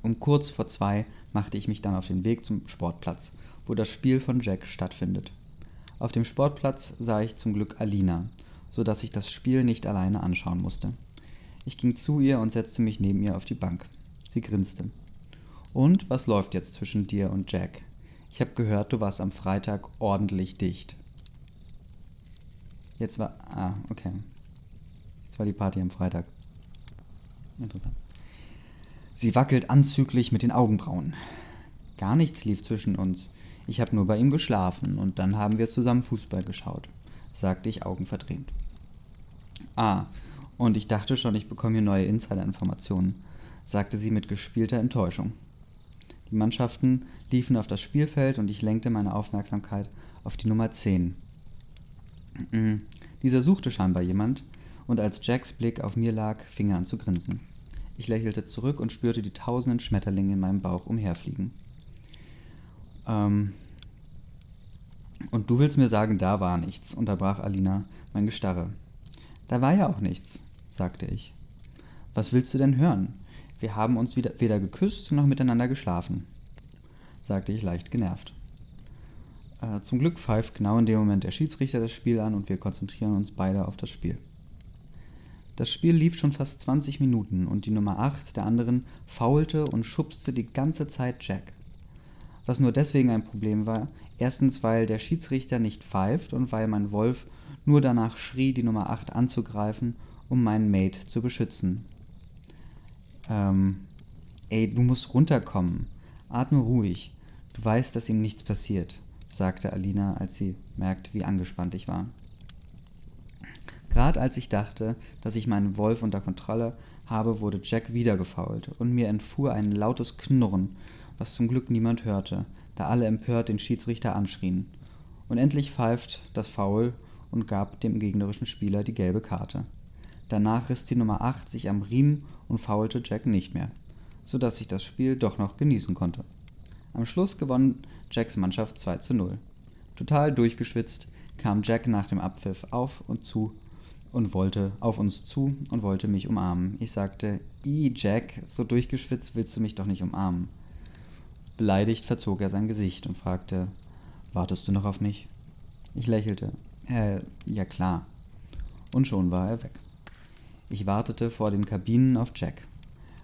Um kurz vor zwei machte ich mich dann auf den Weg zum Sportplatz, wo das Spiel von Jack stattfindet. Auf dem Sportplatz sah ich zum Glück Alina, so dass ich das Spiel nicht alleine anschauen musste. Ich ging zu ihr und setzte mich neben ihr auf die Bank. Sie grinste. Und was läuft jetzt zwischen dir und Jack? Ich habe gehört, du warst am Freitag ordentlich dicht. Jetzt war. Ah, okay. Jetzt war die Party am Freitag. Interessant. Sie wackelt anzüglich mit den Augenbrauen. Gar nichts lief zwischen uns. Ich habe nur bei ihm geschlafen und dann haben wir zusammen Fußball geschaut. sagte ich augenverdrehend. Ah, und ich dachte schon, ich bekomme hier neue Insider-Informationen, sagte sie mit gespielter Enttäuschung. Die Mannschaften liefen auf das Spielfeld und ich lenkte meine Aufmerksamkeit auf die Nummer 10. Mm, dieser suchte scheinbar jemand, und als Jacks Blick auf mir lag, fing er an zu grinsen. Ich lächelte zurück und spürte die tausenden Schmetterlinge in meinem Bauch umherfliegen. Ähm, und du willst mir sagen, da war nichts, unterbrach Alina mein Gestarre. Da war ja auch nichts, sagte ich. Was willst du denn hören? Wir haben uns weder geküsst noch miteinander geschlafen, sagte ich leicht genervt. Äh, zum Glück pfeift genau in dem Moment der Schiedsrichter das Spiel an und wir konzentrieren uns beide auf das Spiel. Das Spiel lief schon fast 20 Minuten und die Nummer 8 der anderen faulte und schubste die ganze Zeit Jack. Was nur deswegen ein Problem war, erstens weil der Schiedsrichter nicht pfeift und weil mein Wolf nur danach schrie, die Nummer 8 anzugreifen, um meinen Mate zu beschützen. Ähm, ey, du musst runterkommen. Atme ruhig. Du weißt, dass ihm nichts passiert, sagte Alina, als sie merkte, wie angespannt ich war. Gerade als ich dachte, dass ich meinen Wolf unter Kontrolle habe, wurde Jack wieder gefault und mir entfuhr ein lautes Knurren, was zum Glück niemand hörte, da alle empört den Schiedsrichter anschrien. Und endlich pfeift das Foul und gab dem gegnerischen Spieler die gelbe Karte. Danach riss die Nummer 8 sich am Riemen und faulte Jack nicht mehr, sodass ich das Spiel doch noch genießen konnte. Am Schluss gewann Jacks Mannschaft 2 zu 0. Total durchgeschwitzt kam Jack nach dem Abpfiff auf und zu und wollte auf uns zu und wollte mich umarmen. Ich sagte, I, Jack, so durchgeschwitzt willst du mich doch nicht umarmen. Beleidigt verzog er sein Gesicht und fragte, wartest du noch auf mich? Ich lächelte. Äh, ja klar. Und schon war er weg. Ich wartete vor den Kabinen auf Jack.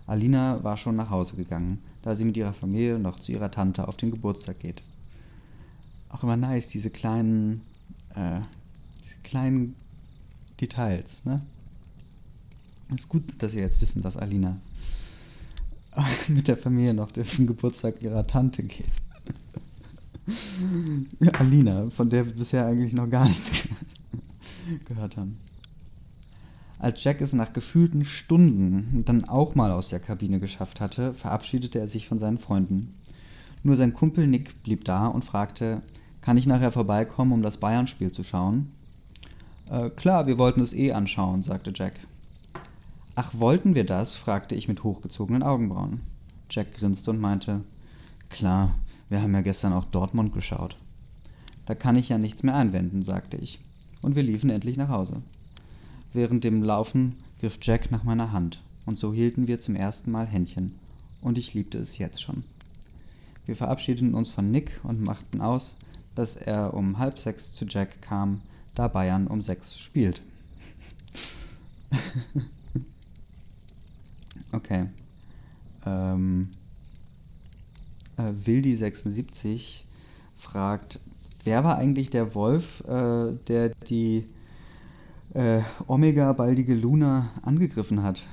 Alina war schon nach Hause gegangen, da sie mit ihrer Familie noch zu ihrer Tante auf den Geburtstag geht. Auch immer nice, diese kleinen, äh, diese kleinen Details, ne? Es ist gut, dass wir jetzt wissen, dass Alina mit der Familie noch den Geburtstag ihrer Tante geht. Alina, von der wir bisher eigentlich noch gar nichts gehört haben. Als Jack es nach gefühlten Stunden dann auch mal aus der Kabine geschafft hatte, verabschiedete er sich von seinen Freunden. Nur sein Kumpel Nick blieb da und fragte, kann ich nachher vorbeikommen, um das Bayern-Spiel zu schauen? Äh, klar, wir wollten es eh anschauen, sagte Jack. Ach, wollten wir das? fragte ich mit hochgezogenen Augenbrauen. Jack grinste und meinte, klar, wir haben ja gestern auch Dortmund geschaut. Da kann ich ja nichts mehr einwenden, sagte ich. Und wir liefen endlich nach Hause. Während dem Laufen griff Jack nach meiner Hand, und so hielten wir zum ersten Mal Händchen. Und ich liebte es jetzt schon. Wir verabschiedeten uns von Nick und machten aus, dass er um halb sechs zu Jack kam, da Bayern um sechs spielt. okay. Ähm, äh, Wildi76 fragt, wer war eigentlich der Wolf, äh, der die äh, Omega baldige Luna angegriffen hat?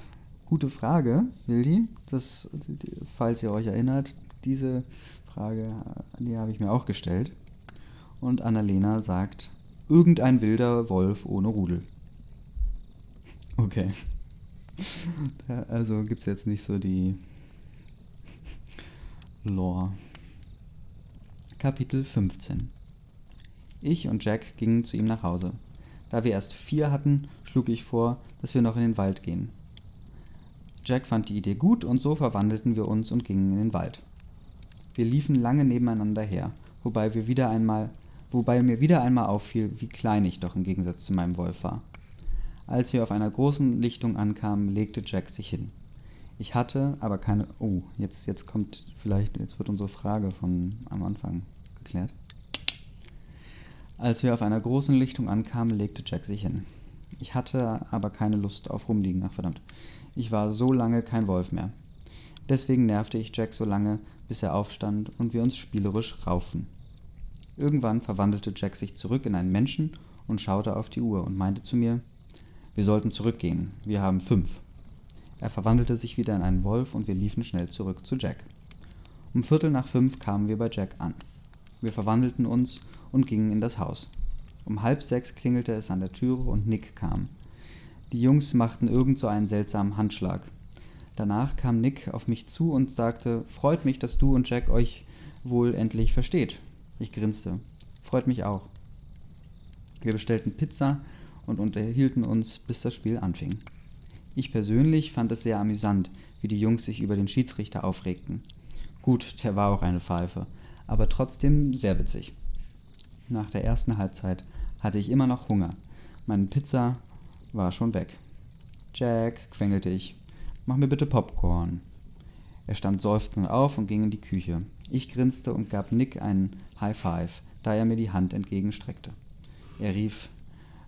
Gute Frage, Wildi. Das, falls ihr euch erinnert, diese Frage, die habe ich mir auch gestellt. Und Annalena sagt, irgendein wilder Wolf ohne Rudel. Okay. Also gibt es jetzt nicht so die Lore. Kapitel 15 Ich und Jack gingen zu ihm nach Hause. Da wir erst vier hatten, schlug ich vor, dass wir noch in den Wald gehen. Jack fand die Idee gut und so verwandelten wir uns und gingen in den Wald. Wir liefen lange nebeneinander her, wobei wir wieder einmal, wobei mir wieder einmal auffiel, wie klein ich doch im Gegensatz zu meinem Wolf war. Als wir auf einer großen Lichtung ankamen, legte Jack sich hin. Ich hatte aber keine. Oh, jetzt, jetzt kommt vielleicht, jetzt wird unsere Frage von am Anfang geklärt. Als wir auf einer großen Lichtung ankamen, legte Jack sich hin. Ich hatte aber keine Lust auf Rumliegen. Ach verdammt. Ich war so lange kein Wolf mehr. Deswegen nervte ich Jack so lange, bis er aufstand und wir uns spielerisch raufen. Irgendwann verwandelte Jack sich zurück in einen Menschen und schaute auf die Uhr und meinte zu mir, wir sollten zurückgehen, wir haben fünf. Er verwandelte sich wieder in einen Wolf und wir liefen schnell zurück zu Jack. Um Viertel nach fünf kamen wir bei Jack an. Wir verwandelten uns und gingen in das Haus. Um halb sechs klingelte es an der Türe und Nick kam. Die Jungs machten irgend so einen seltsamen Handschlag. Danach kam Nick auf mich zu und sagte, freut mich, dass du und Jack euch wohl endlich versteht. Ich grinste. Freut mich auch. Wir bestellten Pizza und unterhielten uns, bis das Spiel anfing. Ich persönlich fand es sehr amüsant, wie die Jungs sich über den Schiedsrichter aufregten. Gut, der war auch eine Pfeife, aber trotzdem sehr witzig. Nach der ersten Halbzeit hatte ich immer noch Hunger. Meine Pizza war schon weg. Jack, quengelte ich, mach mir bitte Popcorn. Er stand seufzend auf und ging in die Küche. Ich grinste und gab Nick einen High Five, da er mir die Hand entgegenstreckte. Er rief,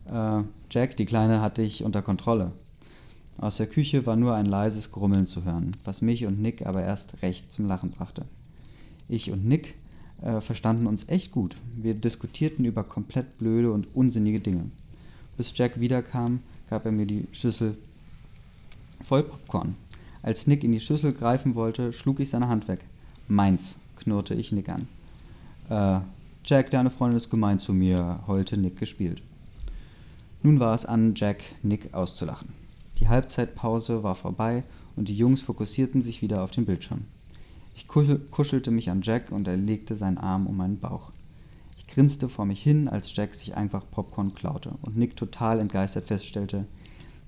äh, Jack, die Kleine hatte ich unter Kontrolle. Aus der Küche war nur ein leises Grummeln zu hören, was mich und Nick aber erst recht zum Lachen brachte. Ich und Nick äh, verstanden uns echt gut. Wir diskutierten über komplett blöde und unsinnige Dinge. Bis Jack wiederkam, gab er mir die Schüssel voll Popcorn. Als Nick in die Schüssel greifen wollte, schlug ich seine Hand weg. Meins, knurrte ich Nick an. Äh, Jack, deine Freundin ist gemein zu mir, heulte Nick gespielt. Nun war es an, Jack Nick auszulachen. Die Halbzeitpause war vorbei und die Jungs fokussierten sich wieder auf den Bildschirm. Ich kuschelte mich an Jack und er legte seinen Arm um meinen Bauch. Ich grinste vor mich hin, als Jack sich einfach Popcorn klaute und Nick total entgeistert feststellte,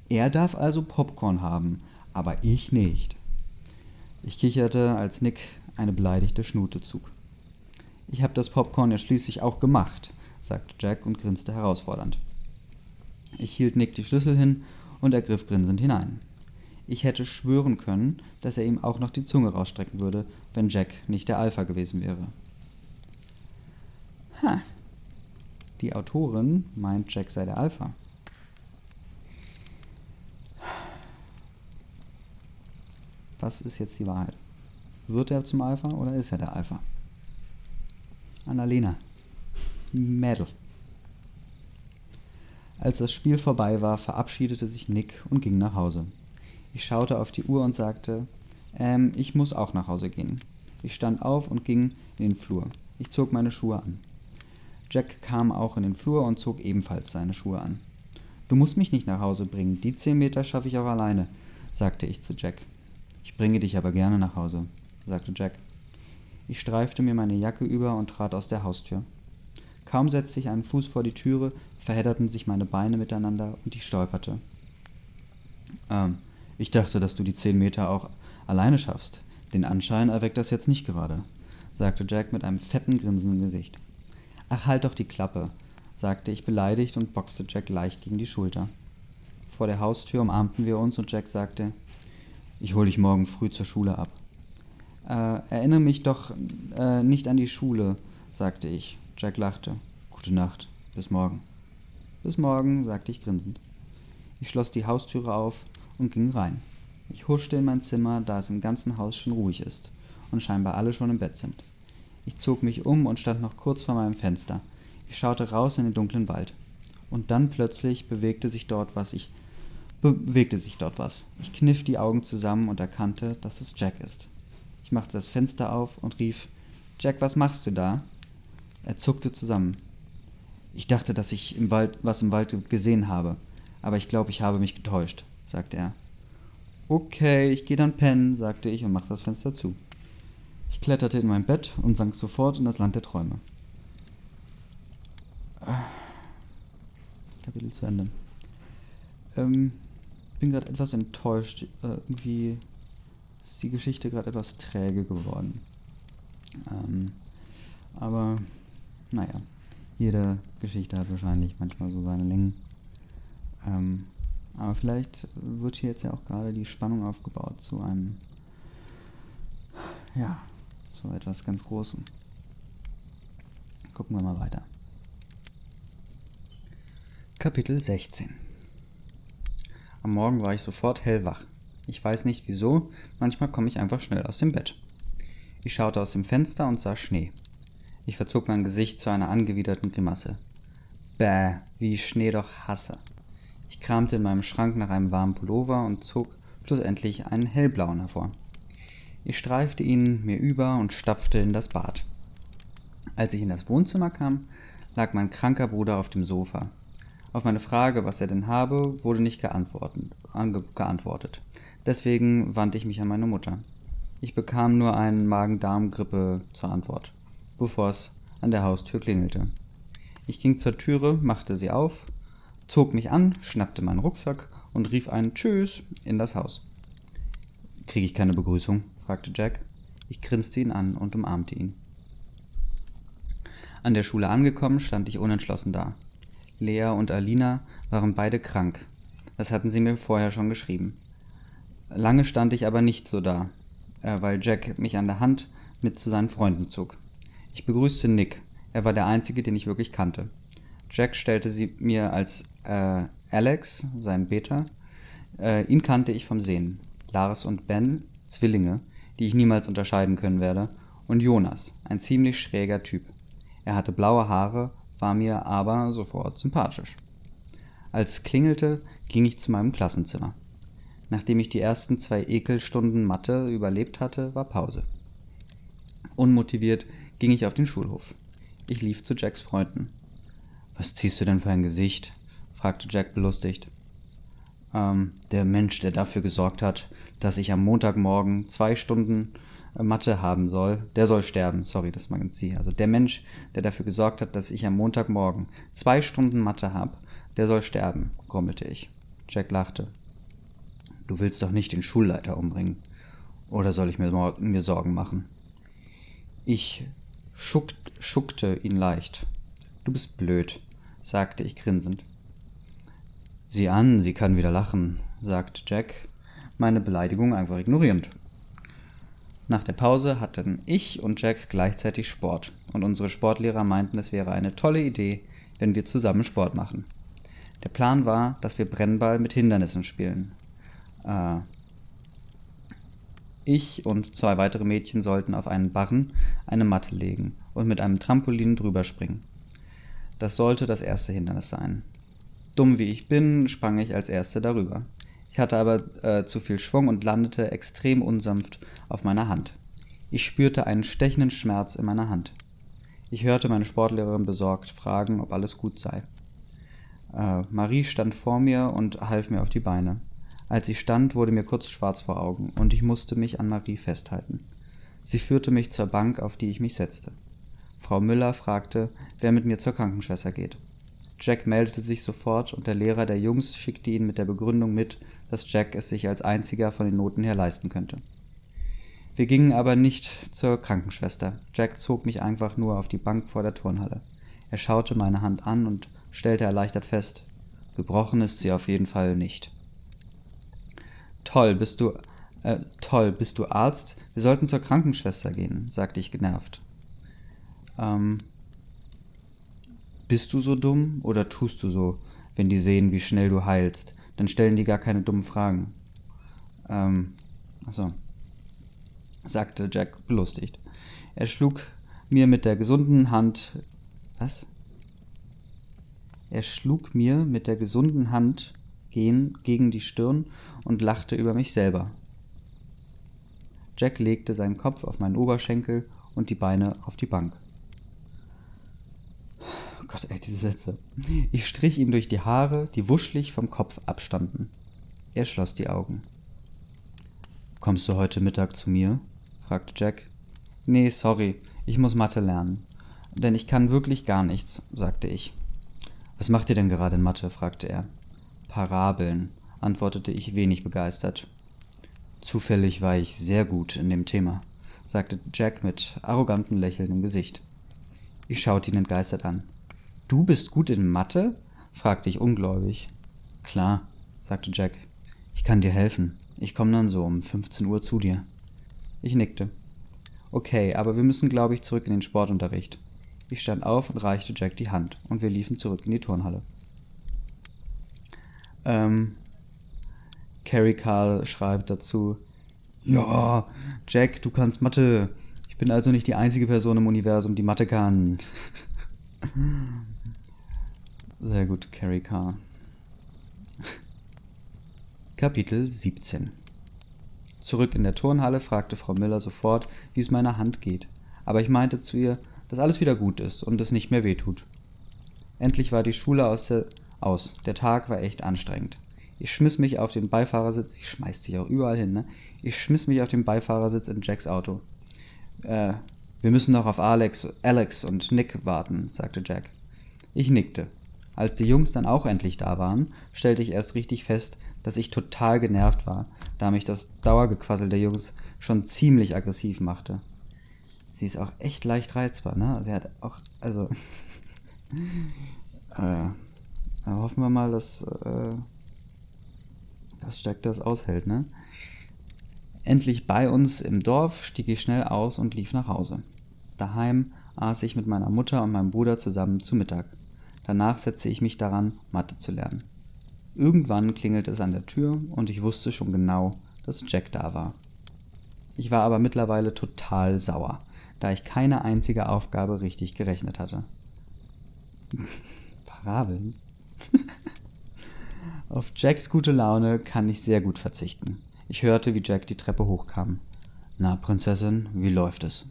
er darf also Popcorn haben, aber ich nicht. Ich kicherte, als Nick eine beleidigte Schnute zug. Ich habe das Popcorn ja schließlich auch gemacht, sagte Jack und grinste herausfordernd. Ich hielt Nick die Schlüssel hin und er griff grinsend hinein. Ich hätte schwören können, dass er ihm auch noch die Zunge rausstrecken würde, wenn Jack nicht der Alpha gewesen wäre. Ha. Die Autorin meint, Jack sei der Alpha. Was ist jetzt die Wahrheit? Wird er zum Alpha oder ist er der Alpha? Annalena. Mädel. Als das Spiel vorbei war, verabschiedete sich Nick und ging nach Hause. Ich schaute auf die Uhr und sagte, ähm, ich muss auch nach Hause gehen. Ich stand auf und ging in den Flur. Ich zog meine Schuhe an. Jack kam auch in den Flur und zog ebenfalls seine Schuhe an. Du musst mich nicht nach Hause bringen, die zehn Meter schaffe ich auch alleine, sagte ich zu Jack. Ich bringe dich aber gerne nach Hause, sagte Jack. Ich streifte mir meine Jacke über und trat aus der Haustür. Kaum setzte ich einen Fuß vor die Türe, verhedderten sich meine Beine miteinander und ich stolperte. Ähm, ich dachte, dass du die zehn Meter auch alleine schaffst. Den Anschein erweckt das jetzt nicht gerade, sagte Jack mit einem fetten Grinsen im Gesicht. Ach, halt doch die Klappe, sagte ich beleidigt und boxte Jack leicht gegen die Schulter. Vor der Haustür umarmten wir uns und Jack sagte, ich hole dich morgen früh zur Schule ab. Äh, erinnere mich doch äh, nicht an die Schule, sagte ich. Jack lachte. Gute Nacht. Bis morgen. Bis morgen, sagte ich grinsend. Ich schloss die Haustüre auf und ging rein. Ich huschte in mein Zimmer, da es im ganzen Haus schon ruhig ist und scheinbar alle schon im Bett sind. Ich zog mich um und stand noch kurz vor meinem Fenster. Ich schaute raus in den dunklen Wald. Und dann plötzlich bewegte sich dort was. Ich bewegte sich dort was. Ich kniff die Augen zusammen und erkannte, dass es Jack ist. Ich machte das Fenster auf und rief: Jack, was machst du da? Er zuckte zusammen. Ich dachte, dass ich im Wald, was im Wald gesehen habe, aber ich glaube, ich habe mich getäuscht, sagte er. Okay, ich gehe dann pennen, sagte ich und machte das Fenster zu. Ich kletterte in mein Bett und sank sofort in das Land der Träume. Kapitel zu Ende. Ähm, bin gerade etwas enttäuscht. Äh, irgendwie ist die Geschichte gerade etwas träge geworden. Ähm, aber naja, jede Geschichte hat wahrscheinlich manchmal so seine Längen. Ähm, aber vielleicht wird hier jetzt ja auch gerade die Spannung aufgebaut zu einem, ja, zu etwas ganz Großem. Gucken wir mal weiter. Kapitel 16 Am Morgen war ich sofort hellwach. Ich weiß nicht wieso, manchmal komme ich einfach schnell aus dem Bett. Ich schaute aus dem Fenster und sah Schnee. Ich verzog mein Gesicht zu einer angewiderten Grimasse. Bäh, wie ich Schnee doch hasse. Ich kramte in meinem Schrank nach einem warmen Pullover und zog schlussendlich einen hellblauen hervor. Ich streifte ihn mir über und stapfte in das Bad. Als ich in das Wohnzimmer kam, lag mein kranker Bruder auf dem Sofa. Auf meine Frage, was er denn habe, wurde nicht geantwortet. Deswegen wandte ich mich an meine Mutter. Ich bekam nur einen Magen-Darm-Grippe zur Antwort, bevor es an der Haustür klingelte. Ich ging zur Türe, machte sie auf, zog mich an, schnappte meinen Rucksack und rief ein Tschüss in das Haus. Kriege ich keine Begrüßung? fragte Jack. Ich grinste ihn an und umarmte ihn. An der Schule angekommen, stand ich unentschlossen da. Lea und Alina waren beide krank. Das hatten sie mir vorher schon geschrieben. Lange stand ich aber nicht so da, äh, weil Jack mich an der Hand mit zu seinen Freunden zog. Ich begrüßte Nick. Er war der einzige, den ich wirklich kannte. Jack stellte sie mir als äh, Alex, sein Beta. Äh, ihn kannte ich vom Sehen. Lars und Ben, Zwillinge, die ich niemals unterscheiden können werde. Und Jonas, ein ziemlich schräger Typ. Er hatte blaue Haare, war mir aber sofort sympathisch. Als es klingelte, ging ich zu meinem Klassenzimmer. Nachdem ich die ersten zwei Ekelstunden Mathe überlebt hatte, war Pause. Unmotiviert ging ich auf den Schulhof. Ich lief zu Jacks Freunden. Was ziehst du denn für ein Gesicht? fragte Jack belustigt. Ähm, der Mensch, der dafür gesorgt hat, dass ich am Montagmorgen zwei Stunden Mathe haben soll, der soll sterben. Sorry, das meinen Sie. Also der Mensch, der dafür gesorgt hat, dass ich am Montagmorgen zwei Stunden Mathe habe, der soll sterben, grummelte ich. Jack lachte. Du willst doch nicht den Schulleiter umbringen. Oder soll ich mir, mir Sorgen machen? Ich schuck, schuckte ihn leicht. Du bist blöd, sagte ich grinsend. Sieh an, sie kann wieder lachen, sagte Jack, meine Beleidigung einfach ignorierend. Nach der Pause hatten ich und Jack gleichzeitig Sport und unsere Sportlehrer meinten, es wäre eine tolle Idee, wenn wir zusammen Sport machen. Der Plan war, dass wir Brennball mit Hindernissen spielen. Äh, ich und zwei weitere Mädchen sollten auf einen Barren eine Matte legen und mit einem Trampolin drüber springen. Das sollte das erste Hindernis sein. Dumm wie ich bin, sprang ich als Erste darüber. Ich hatte aber äh, zu viel Schwung und landete extrem unsanft auf meiner Hand. Ich spürte einen stechenden Schmerz in meiner Hand. Ich hörte meine Sportlehrerin besorgt fragen, ob alles gut sei. Äh, Marie stand vor mir und half mir auf die Beine. Als ich stand, wurde mir kurz schwarz vor Augen und ich musste mich an Marie festhalten. Sie führte mich zur Bank, auf die ich mich setzte. Frau Müller fragte, wer mit mir zur Krankenschwester geht. Jack meldete sich sofort und der Lehrer der Jungs schickte ihn mit der Begründung mit, dass Jack es sich als einziger von den Noten her leisten könnte. Wir gingen aber nicht zur Krankenschwester. Jack zog mich einfach nur auf die Bank vor der Turnhalle. Er schaute meine Hand an und stellte erleichtert fest, gebrochen ist sie auf jeden Fall nicht. Toll, bist du äh, toll, bist du Arzt? Wir sollten zur Krankenschwester gehen, sagte ich genervt. Ähm, bist du so dumm oder tust du so, wenn die sehen, wie schnell du heilst? Dann stellen die gar keine dummen Fragen. Ähm, achso, sagte Jack belustigt. Er schlug mir mit der gesunden Hand. Was? Er schlug mir mit der gesunden Hand gehen gegen die Stirn und lachte über mich selber. Jack legte seinen Kopf auf meinen Oberschenkel und die Beine auf die Bank. Gott, ey, diese Sätze. Ich strich ihm durch die Haare, die wuschelig vom Kopf abstanden. Er schloss die Augen. Kommst du heute Mittag zu mir? fragte Jack. Nee, sorry, ich muss Mathe lernen. Denn ich kann wirklich gar nichts, sagte ich. Was macht ihr denn gerade in Mathe? fragte er. Parabeln, antwortete ich wenig begeistert. Zufällig war ich sehr gut in dem Thema, sagte Jack mit arrogantem Lächeln im Gesicht. Ich schaute ihn entgeistert an. Du bist gut in Mathe? fragte ich ungläubig. Klar, sagte Jack. Ich kann dir helfen. Ich komme dann so um 15 Uhr zu dir. Ich nickte. Okay, aber wir müssen, glaube ich, zurück in den Sportunterricht. Ich stand auf und reichte Jack die Hand, und wir liefen zurück in die Turnhalle. Ähm, Carrie Carl schreibt dazu, ja, Jack, du kannst Mathe. Ich bin also nicht die einzige Person im Universum, die Mathe kann. Sehr gut, Carrie Carr. Kapitel 17 Zurück in der Turnhalle fragte Frau Miller sofort, wie es meiner Hand geht. Aber ich meinte zu ihr, dass alles wieder gut ist und es nicht mehr wehtut. Endlich war die Schule aus der, aus. Der Tag war echt anstrengend. Ich schmiss mich auf den Beifahrersitz, ich schmeiß sich auch überall hin, ne? Ich schmiss mich auf den Beifahrersitz in Jacks Auto. Äh, wir müssen noch auf Alex, Alex und Nick warten, sagte Jack. Ich nickte. Als die Jungs dann auch endlich da waren, stellte ich erst richtig fest, dass ich total genervt war, da mich das Dauergequassel der Jungs schon ziemlich aggressiv machte. Sie ist auch echt leicht reizbar, ne? Sie hat auch, also. äh, hoffen wir mal, dass, äh, dass Jack das aushält, ne? Endlich bei uns im Dorf stieg ich schnell aus und lief nach Hause. Daheim aß ich mit meiner Mutter und meinem Bruder zusammen zu Mittag. Danach setzte ich mich daran, Mathe zu lernen. Irgendwann klingelte es an der Tür und ich wusste schon genau, dass Jack da war. Ich war aber mittlerweile total sauer, da ich keine einzige Aufgabe richtig gerechnet hatte. Parabeln? Auf Jacks gute Laune kann ich sehr gut verzichten. Ich hörte, wie Jack die Treppe hochkam. Na, Prinzessin, wie läuft es?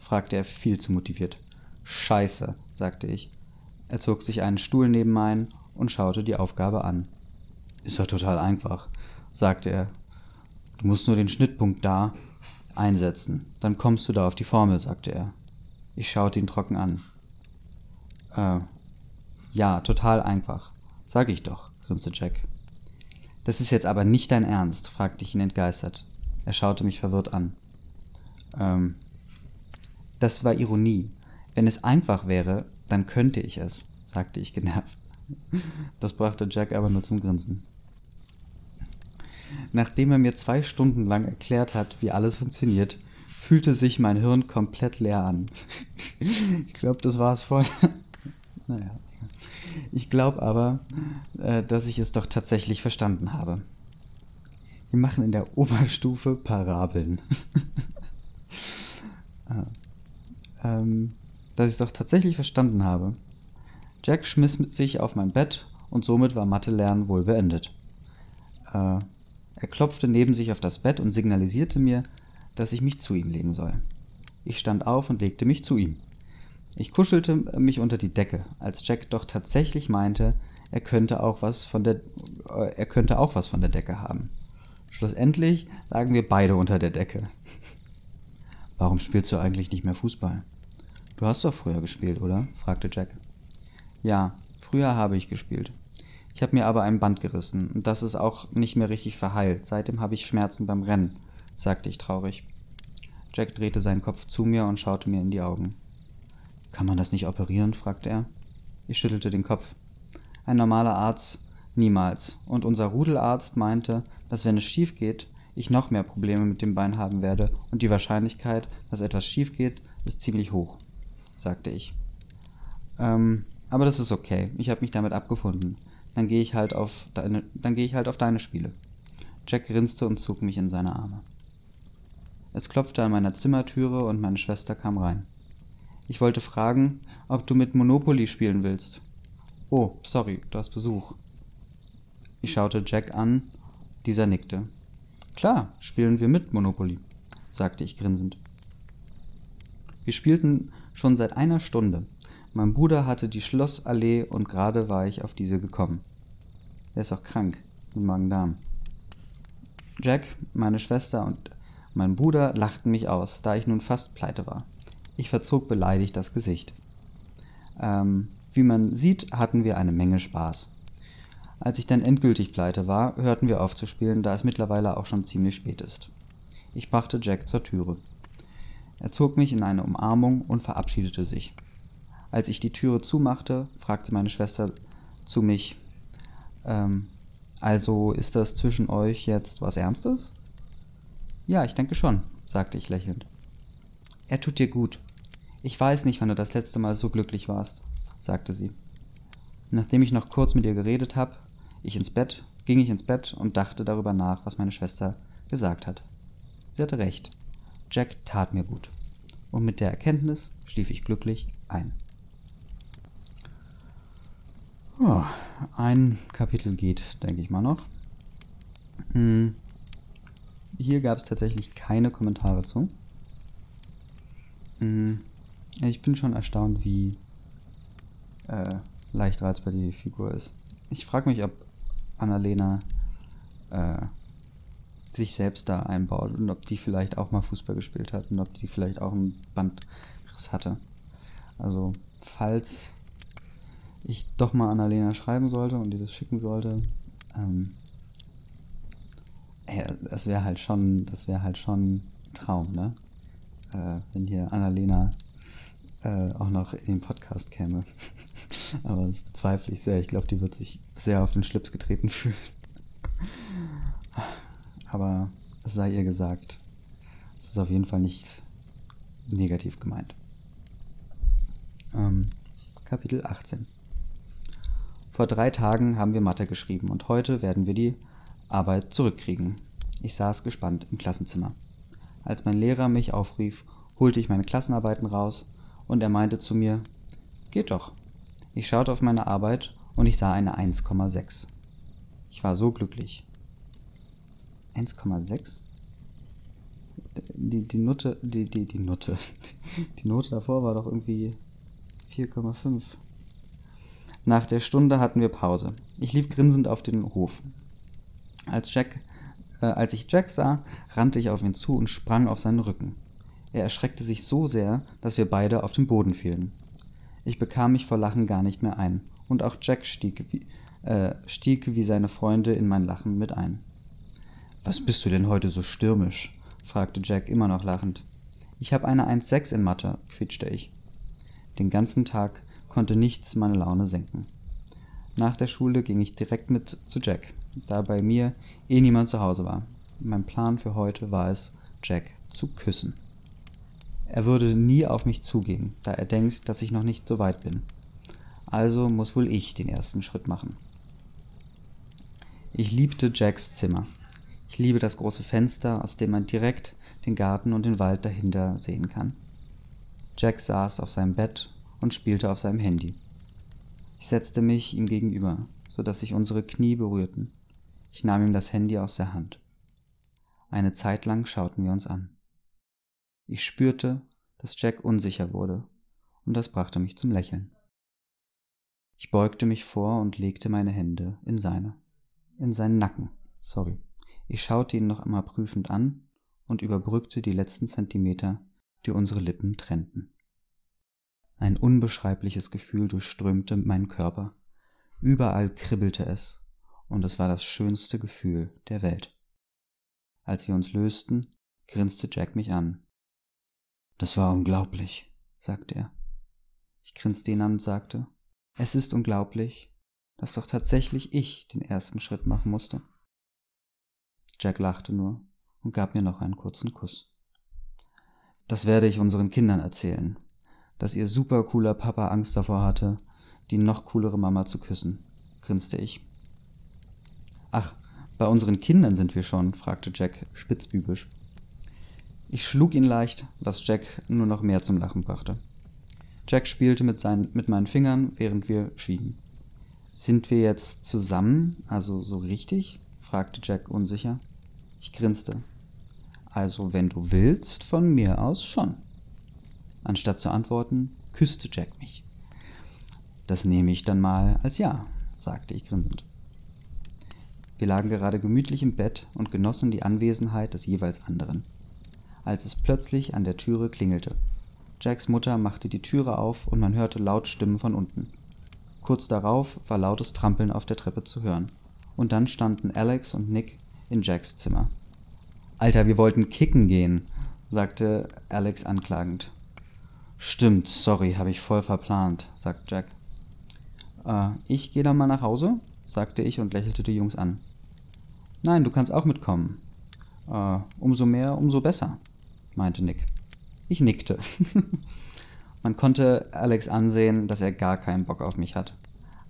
fragte er viel zu motiviert. Scheiße, sagte ich. Er zog sich einen Stuhl neben meinen und schaute die Aufgabe an. Ist doch total einfach, sagte er. Du musst nur den Schnittpunkt da einsetzen. Dann kommst du da auf die Formel, sagte er. Ich schaute ihn trocken an. Äh, ja, total einfach. Sag ich doch, grinste Jack. Das ist jetzt aber nicht dein Ernst, fragte ich ihn entgeistert. Er schaute mich verwirrt an. Ähm, das war Ironie. Wenn es einfach wäre, dann könnte ich es, sagte ich genervt. Das brachte Jack aber nur zum Grinsen. Nachdem er mir zwei Stunden lang erklärt hat, wie alles funktioniert, fühlte sich mein Hirn komplett leer an. ich glaube, das war es vorher. naja. Ich glaube aber, äh, dass ich es doch tatsächlich verstanden habe. Wir machen in der Oberstufe Parabeln. ah. ähm, dass ich es doch tatsächlich verstanden habe. Jack schmiss sich auf mein Bett und somit war Mathe-Lernen wohl beendet. Äh, er klopfte neben sich auf das Bett und signalisierte mir, dass ich mich zu ihm legen soll. Ich stand auf und legte mich zu ihm. Ich kuschelte mich unter die Decke, als Jack doch tatsächlich meinte, er könnte auch was von der äh, er könnte auch was von der Decke haben. Schlussendlich lagen wir beide unter der Decke. Warum spielst du eigentlich nicht mehr Fußball? Du hast doch früher gespielt, oder? fragte Jack. Ja, früher habe ich gespielt. Ich habe mir aber ein Band gerissen und das ist auch nicht mehr richtig verheilt. Seitdem habe ich Schmerzen beim Rennen, sagte ich traurig. Jack drehte seinen Kopf zu mir und schaute mir in die Augen. Kann man das nicht operieren? fragte er. Ich schüttelte den Kopf. Ein normaler Arzt niemals. Und unser Rudelarzt meinte, dass wenn es schief geht, ich noch mehr Probleme mit dem Bein haben werde und die Wahrscheinlichkeit, dass etwas schief geht, ist ziemlich hoch, sagte ich. Ähm, aber das ist okay. Ich habe mich damit abgefunden. Dann gehe ich halt auf deine, dann gehe ich halt auf deine Spiele. Jack grinste und zog mich in seine Arme. Es klopfte an meiner Zimmertüre und meine Schwester kam rein. Ich wollte fragen, ob du mit Monopoly spielen willst. Oh, sorry, du hast Besuch. Ich schaute Jack an, dieser nickte. Klar, spielen wir mit Monopoly, sagte ich grinsend. Wir spielten schon seit einer Stunde. Mein Bruder hatte die Schlossallee und gerade war ich auf diese gekommen. Er ist auch krank mit Magen-Darm. Jack, meine Schwester und mein Bruder lachten mich aus, da ich nun fast pleite war. Ich verzog beleidigt das Gesicht. Ähm, wie man sieht, hatten wir eine Menge Spaß. Als ich dann endgültig pleite war, hörten wir auf zu spielen, da es mittlerweile auch schon ziemlich spät ist. Ich brachte Jack zur Türe. Er zog mich in eine Umarmung und verabschiedete sich. Als ich die Türe zumachte, fragte meine Schwester zu mich, ähm, also ist das zwischen euch jetzt was Ernstes? Ja, ich denke schon, sagte ich lächelnd. Er tut dir gut, ich weiß nicht, wann du das letzte Mal so glücklich warst, sagte sie. Nachdem ich noch kurz mit ihr geredet habe, ich ins Bett, ging ich ins Bett und dachte darüber nach, was meine Schwester gesagt hat. Sie hatte recht. Jack tat mir gut. Und mit der Erkenntnis schlief ich glücklich ein. Oh, ein Kapitel geht, denke ich mal noch. Hm. Hier gab es tatsächlich keine Kommentare zu. Hm. Ich bin schon erstaunt, wie, äh, leicht reizbar die Figur ist. Ich frage mich, ob Annalena äh, sich selbst da einbaut und ob die vielleicht auch mal Fußball gespielt hat und ob die vielleicht auch einen Bandriss hatte. Also, falls ich doch mal Annalena schreiben sollte und die das schicken sollte, ähm, das wäre halt schon, das wäre halt schon ein Traum, ne? Äh, wenn hier Annalena äh, auch noch in den Podcast käme. Aber das bezweifle ich sehr. Ich glaube, die wird sich sehr auf den Schlips getreten fühlen. Aber es sei ihr gesagt, es ist auf jeden Fall nicht negativ gemeint. Ähm, Kapitel 18 Vor drei Tagen haben wir Mathe geschrieben und heute werden wir die Arbeit zurückkriegen. Ich saß gespannt im Klassenzimmer. Als mein Lehrer mich aufrief, holte ich meine Klassenarbeiten raus und er meinte zu mir, geht doch. Ich schaute auf meine Arbeit und ich sah eine 1,6. Ich war so glücklich. 1,6? Die, die Note, die, die, die Note, die Note davor war doch irgendwie 4,5. Nach der Stunde hatten wir Pause. Ich lief grinsend auf den Hof. Als, Jack, äh, als ich Jack sah, rannte ich auf ihn zu und sprang auf seinen Rücken. Er erschreckte sich so sehr, dass wir beide auf den Boden fielen. Ich bekam mich vor Lachen gar nicht mehr ein, und auch Jack stieg wie, äh, stieg wie seine Freunde in mein Lachen mit ein. Was bist du denn heute so stürmisch? fragte Jack immer noch lachend. Ich habe eine 1,6 in Mathe, quietschte ich. Den ganzen Tag konnte nichts meine Laune senken. Nach der Schule ging ich direkt mit zu Jack, da bei mir eh niemand zu Hause war. Mein Plan für heute war es, Jack zu küssen. Er würde nie auf mich zugehen, da er denkt, dass ich noch nicht so weit bin. Also muss wohl ich den ersten Schritt machen. Ich liebte Jacks Zimmer. Ich liebe das große Fenster, aus dem man direkt den Garten und den Wald dahinter sehen kann. Jack saß auf seinem Bett und spielte auf seinem Handy. Ich setzte mich ihm gegenüber, so dass sich unsere Knie berührten. Ich nahm ihm das Handy aus der Hand. Eine Zeit lang schauten wir uns an. Ich spürte, dass Jack unsicher wurde, und das brachte mich zum Lächeln. Ich beugte mich vor und legte meine Hände in seine, in seinen Nacken, sorry. Ich schaute ihn noch einmal prüfend an und überbrückte die letzten Zentimeter, die unsere Lippen trennten. Ein unbeschreibliches Gefühl durchströmte meinen Körper. Überall kribbelte es, und es war das schönste Gefühl der Welt. Als wir uns lösten, grinste Jack mich an. Das war unglaublich, sagte er. Ich grinste ihn an und sagte, es ist unglaublich, dass doch tatsächlich ich den ersten Schritt machen musste. Jack lachte nur und gab mir noch einen kurzen Kuss. Das werde ich unseren Kindern erzählen, dass ihr super cooler Papa Angst davor hatte, die noch coolere Mama zu küssen, grinste ich. Ach, bei unseren Kindern sind wir schon, fragte Jack spitzbübisch. Ich schlug ihn leicht, was Jack nur noch mehr zum Lachen brachte. Jack spielte mit, seinen, mit meinen Fingern, während wir schwiegen. Sind wir jetzt zusammen, also so richtig? fragte Jack unsicher. Ich grinste. Also, wenn du willst, von mir aus schon. Anstatt zu antworten, küsste Jack mich. Das nehme ich dann mal als Ja, sagte ich grinsend. Wir lagen gerade gemütlich im Bett und genossen die Anwesenheit des jeweils anderen als es plötzlich an der Türe klingelte. Jacks Mutter machte die Türe auf und man hörte laut Stimmen von unten. Kurz darauf war lautes Trampeln auf der Treppe zu hören. Und dann standen Alex und Nick in Jacks Zimmer. Alter, wir wollten kicken gehen, sagte Alex anklagend. Stimmt, sorry, habe ich voll verplant, sagt Jack. Äh, ich gehe dann mal nach Hause, sagte ich und lächelte die Jungs an. Nein, du kannst auch mitkommen. Äh, umso mehr, umso besser meinte Nick. Ich nickte. Man konnte Alex ansehen, dass er gar keinen Bock auf mich hat.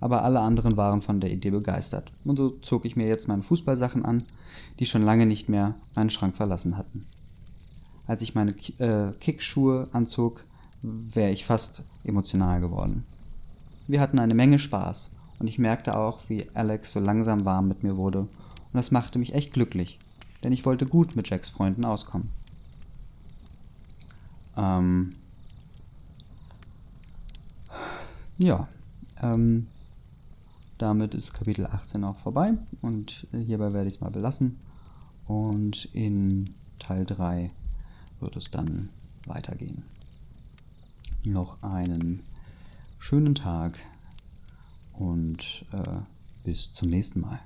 Aber alle anderen waren von der Idee begeistert. Und so zog ich mir jetzt meine Fußballsachen an, die schon lange nicht mehr meinen Schrank verlassen hatten. Als ich meine äh, Kickschuhe anzog, wäre ich fast emotional geworden. Wir hatten eine Menge Spaß und ich merkte auch, wie Alex so langsam warm mit mir wurde. Und das machte mich echt glücklich, denn ich wollte gut mit Jacks Freunden auskommen. Ähm ja, Ähm, damit ist Kapitel 18 auch vorbei und hierbei werde ich es mal belassen. Und in Teil 3 wird es dann weitergehen. Noch einen schönen Tag und äh, bis zum nächsten Mal.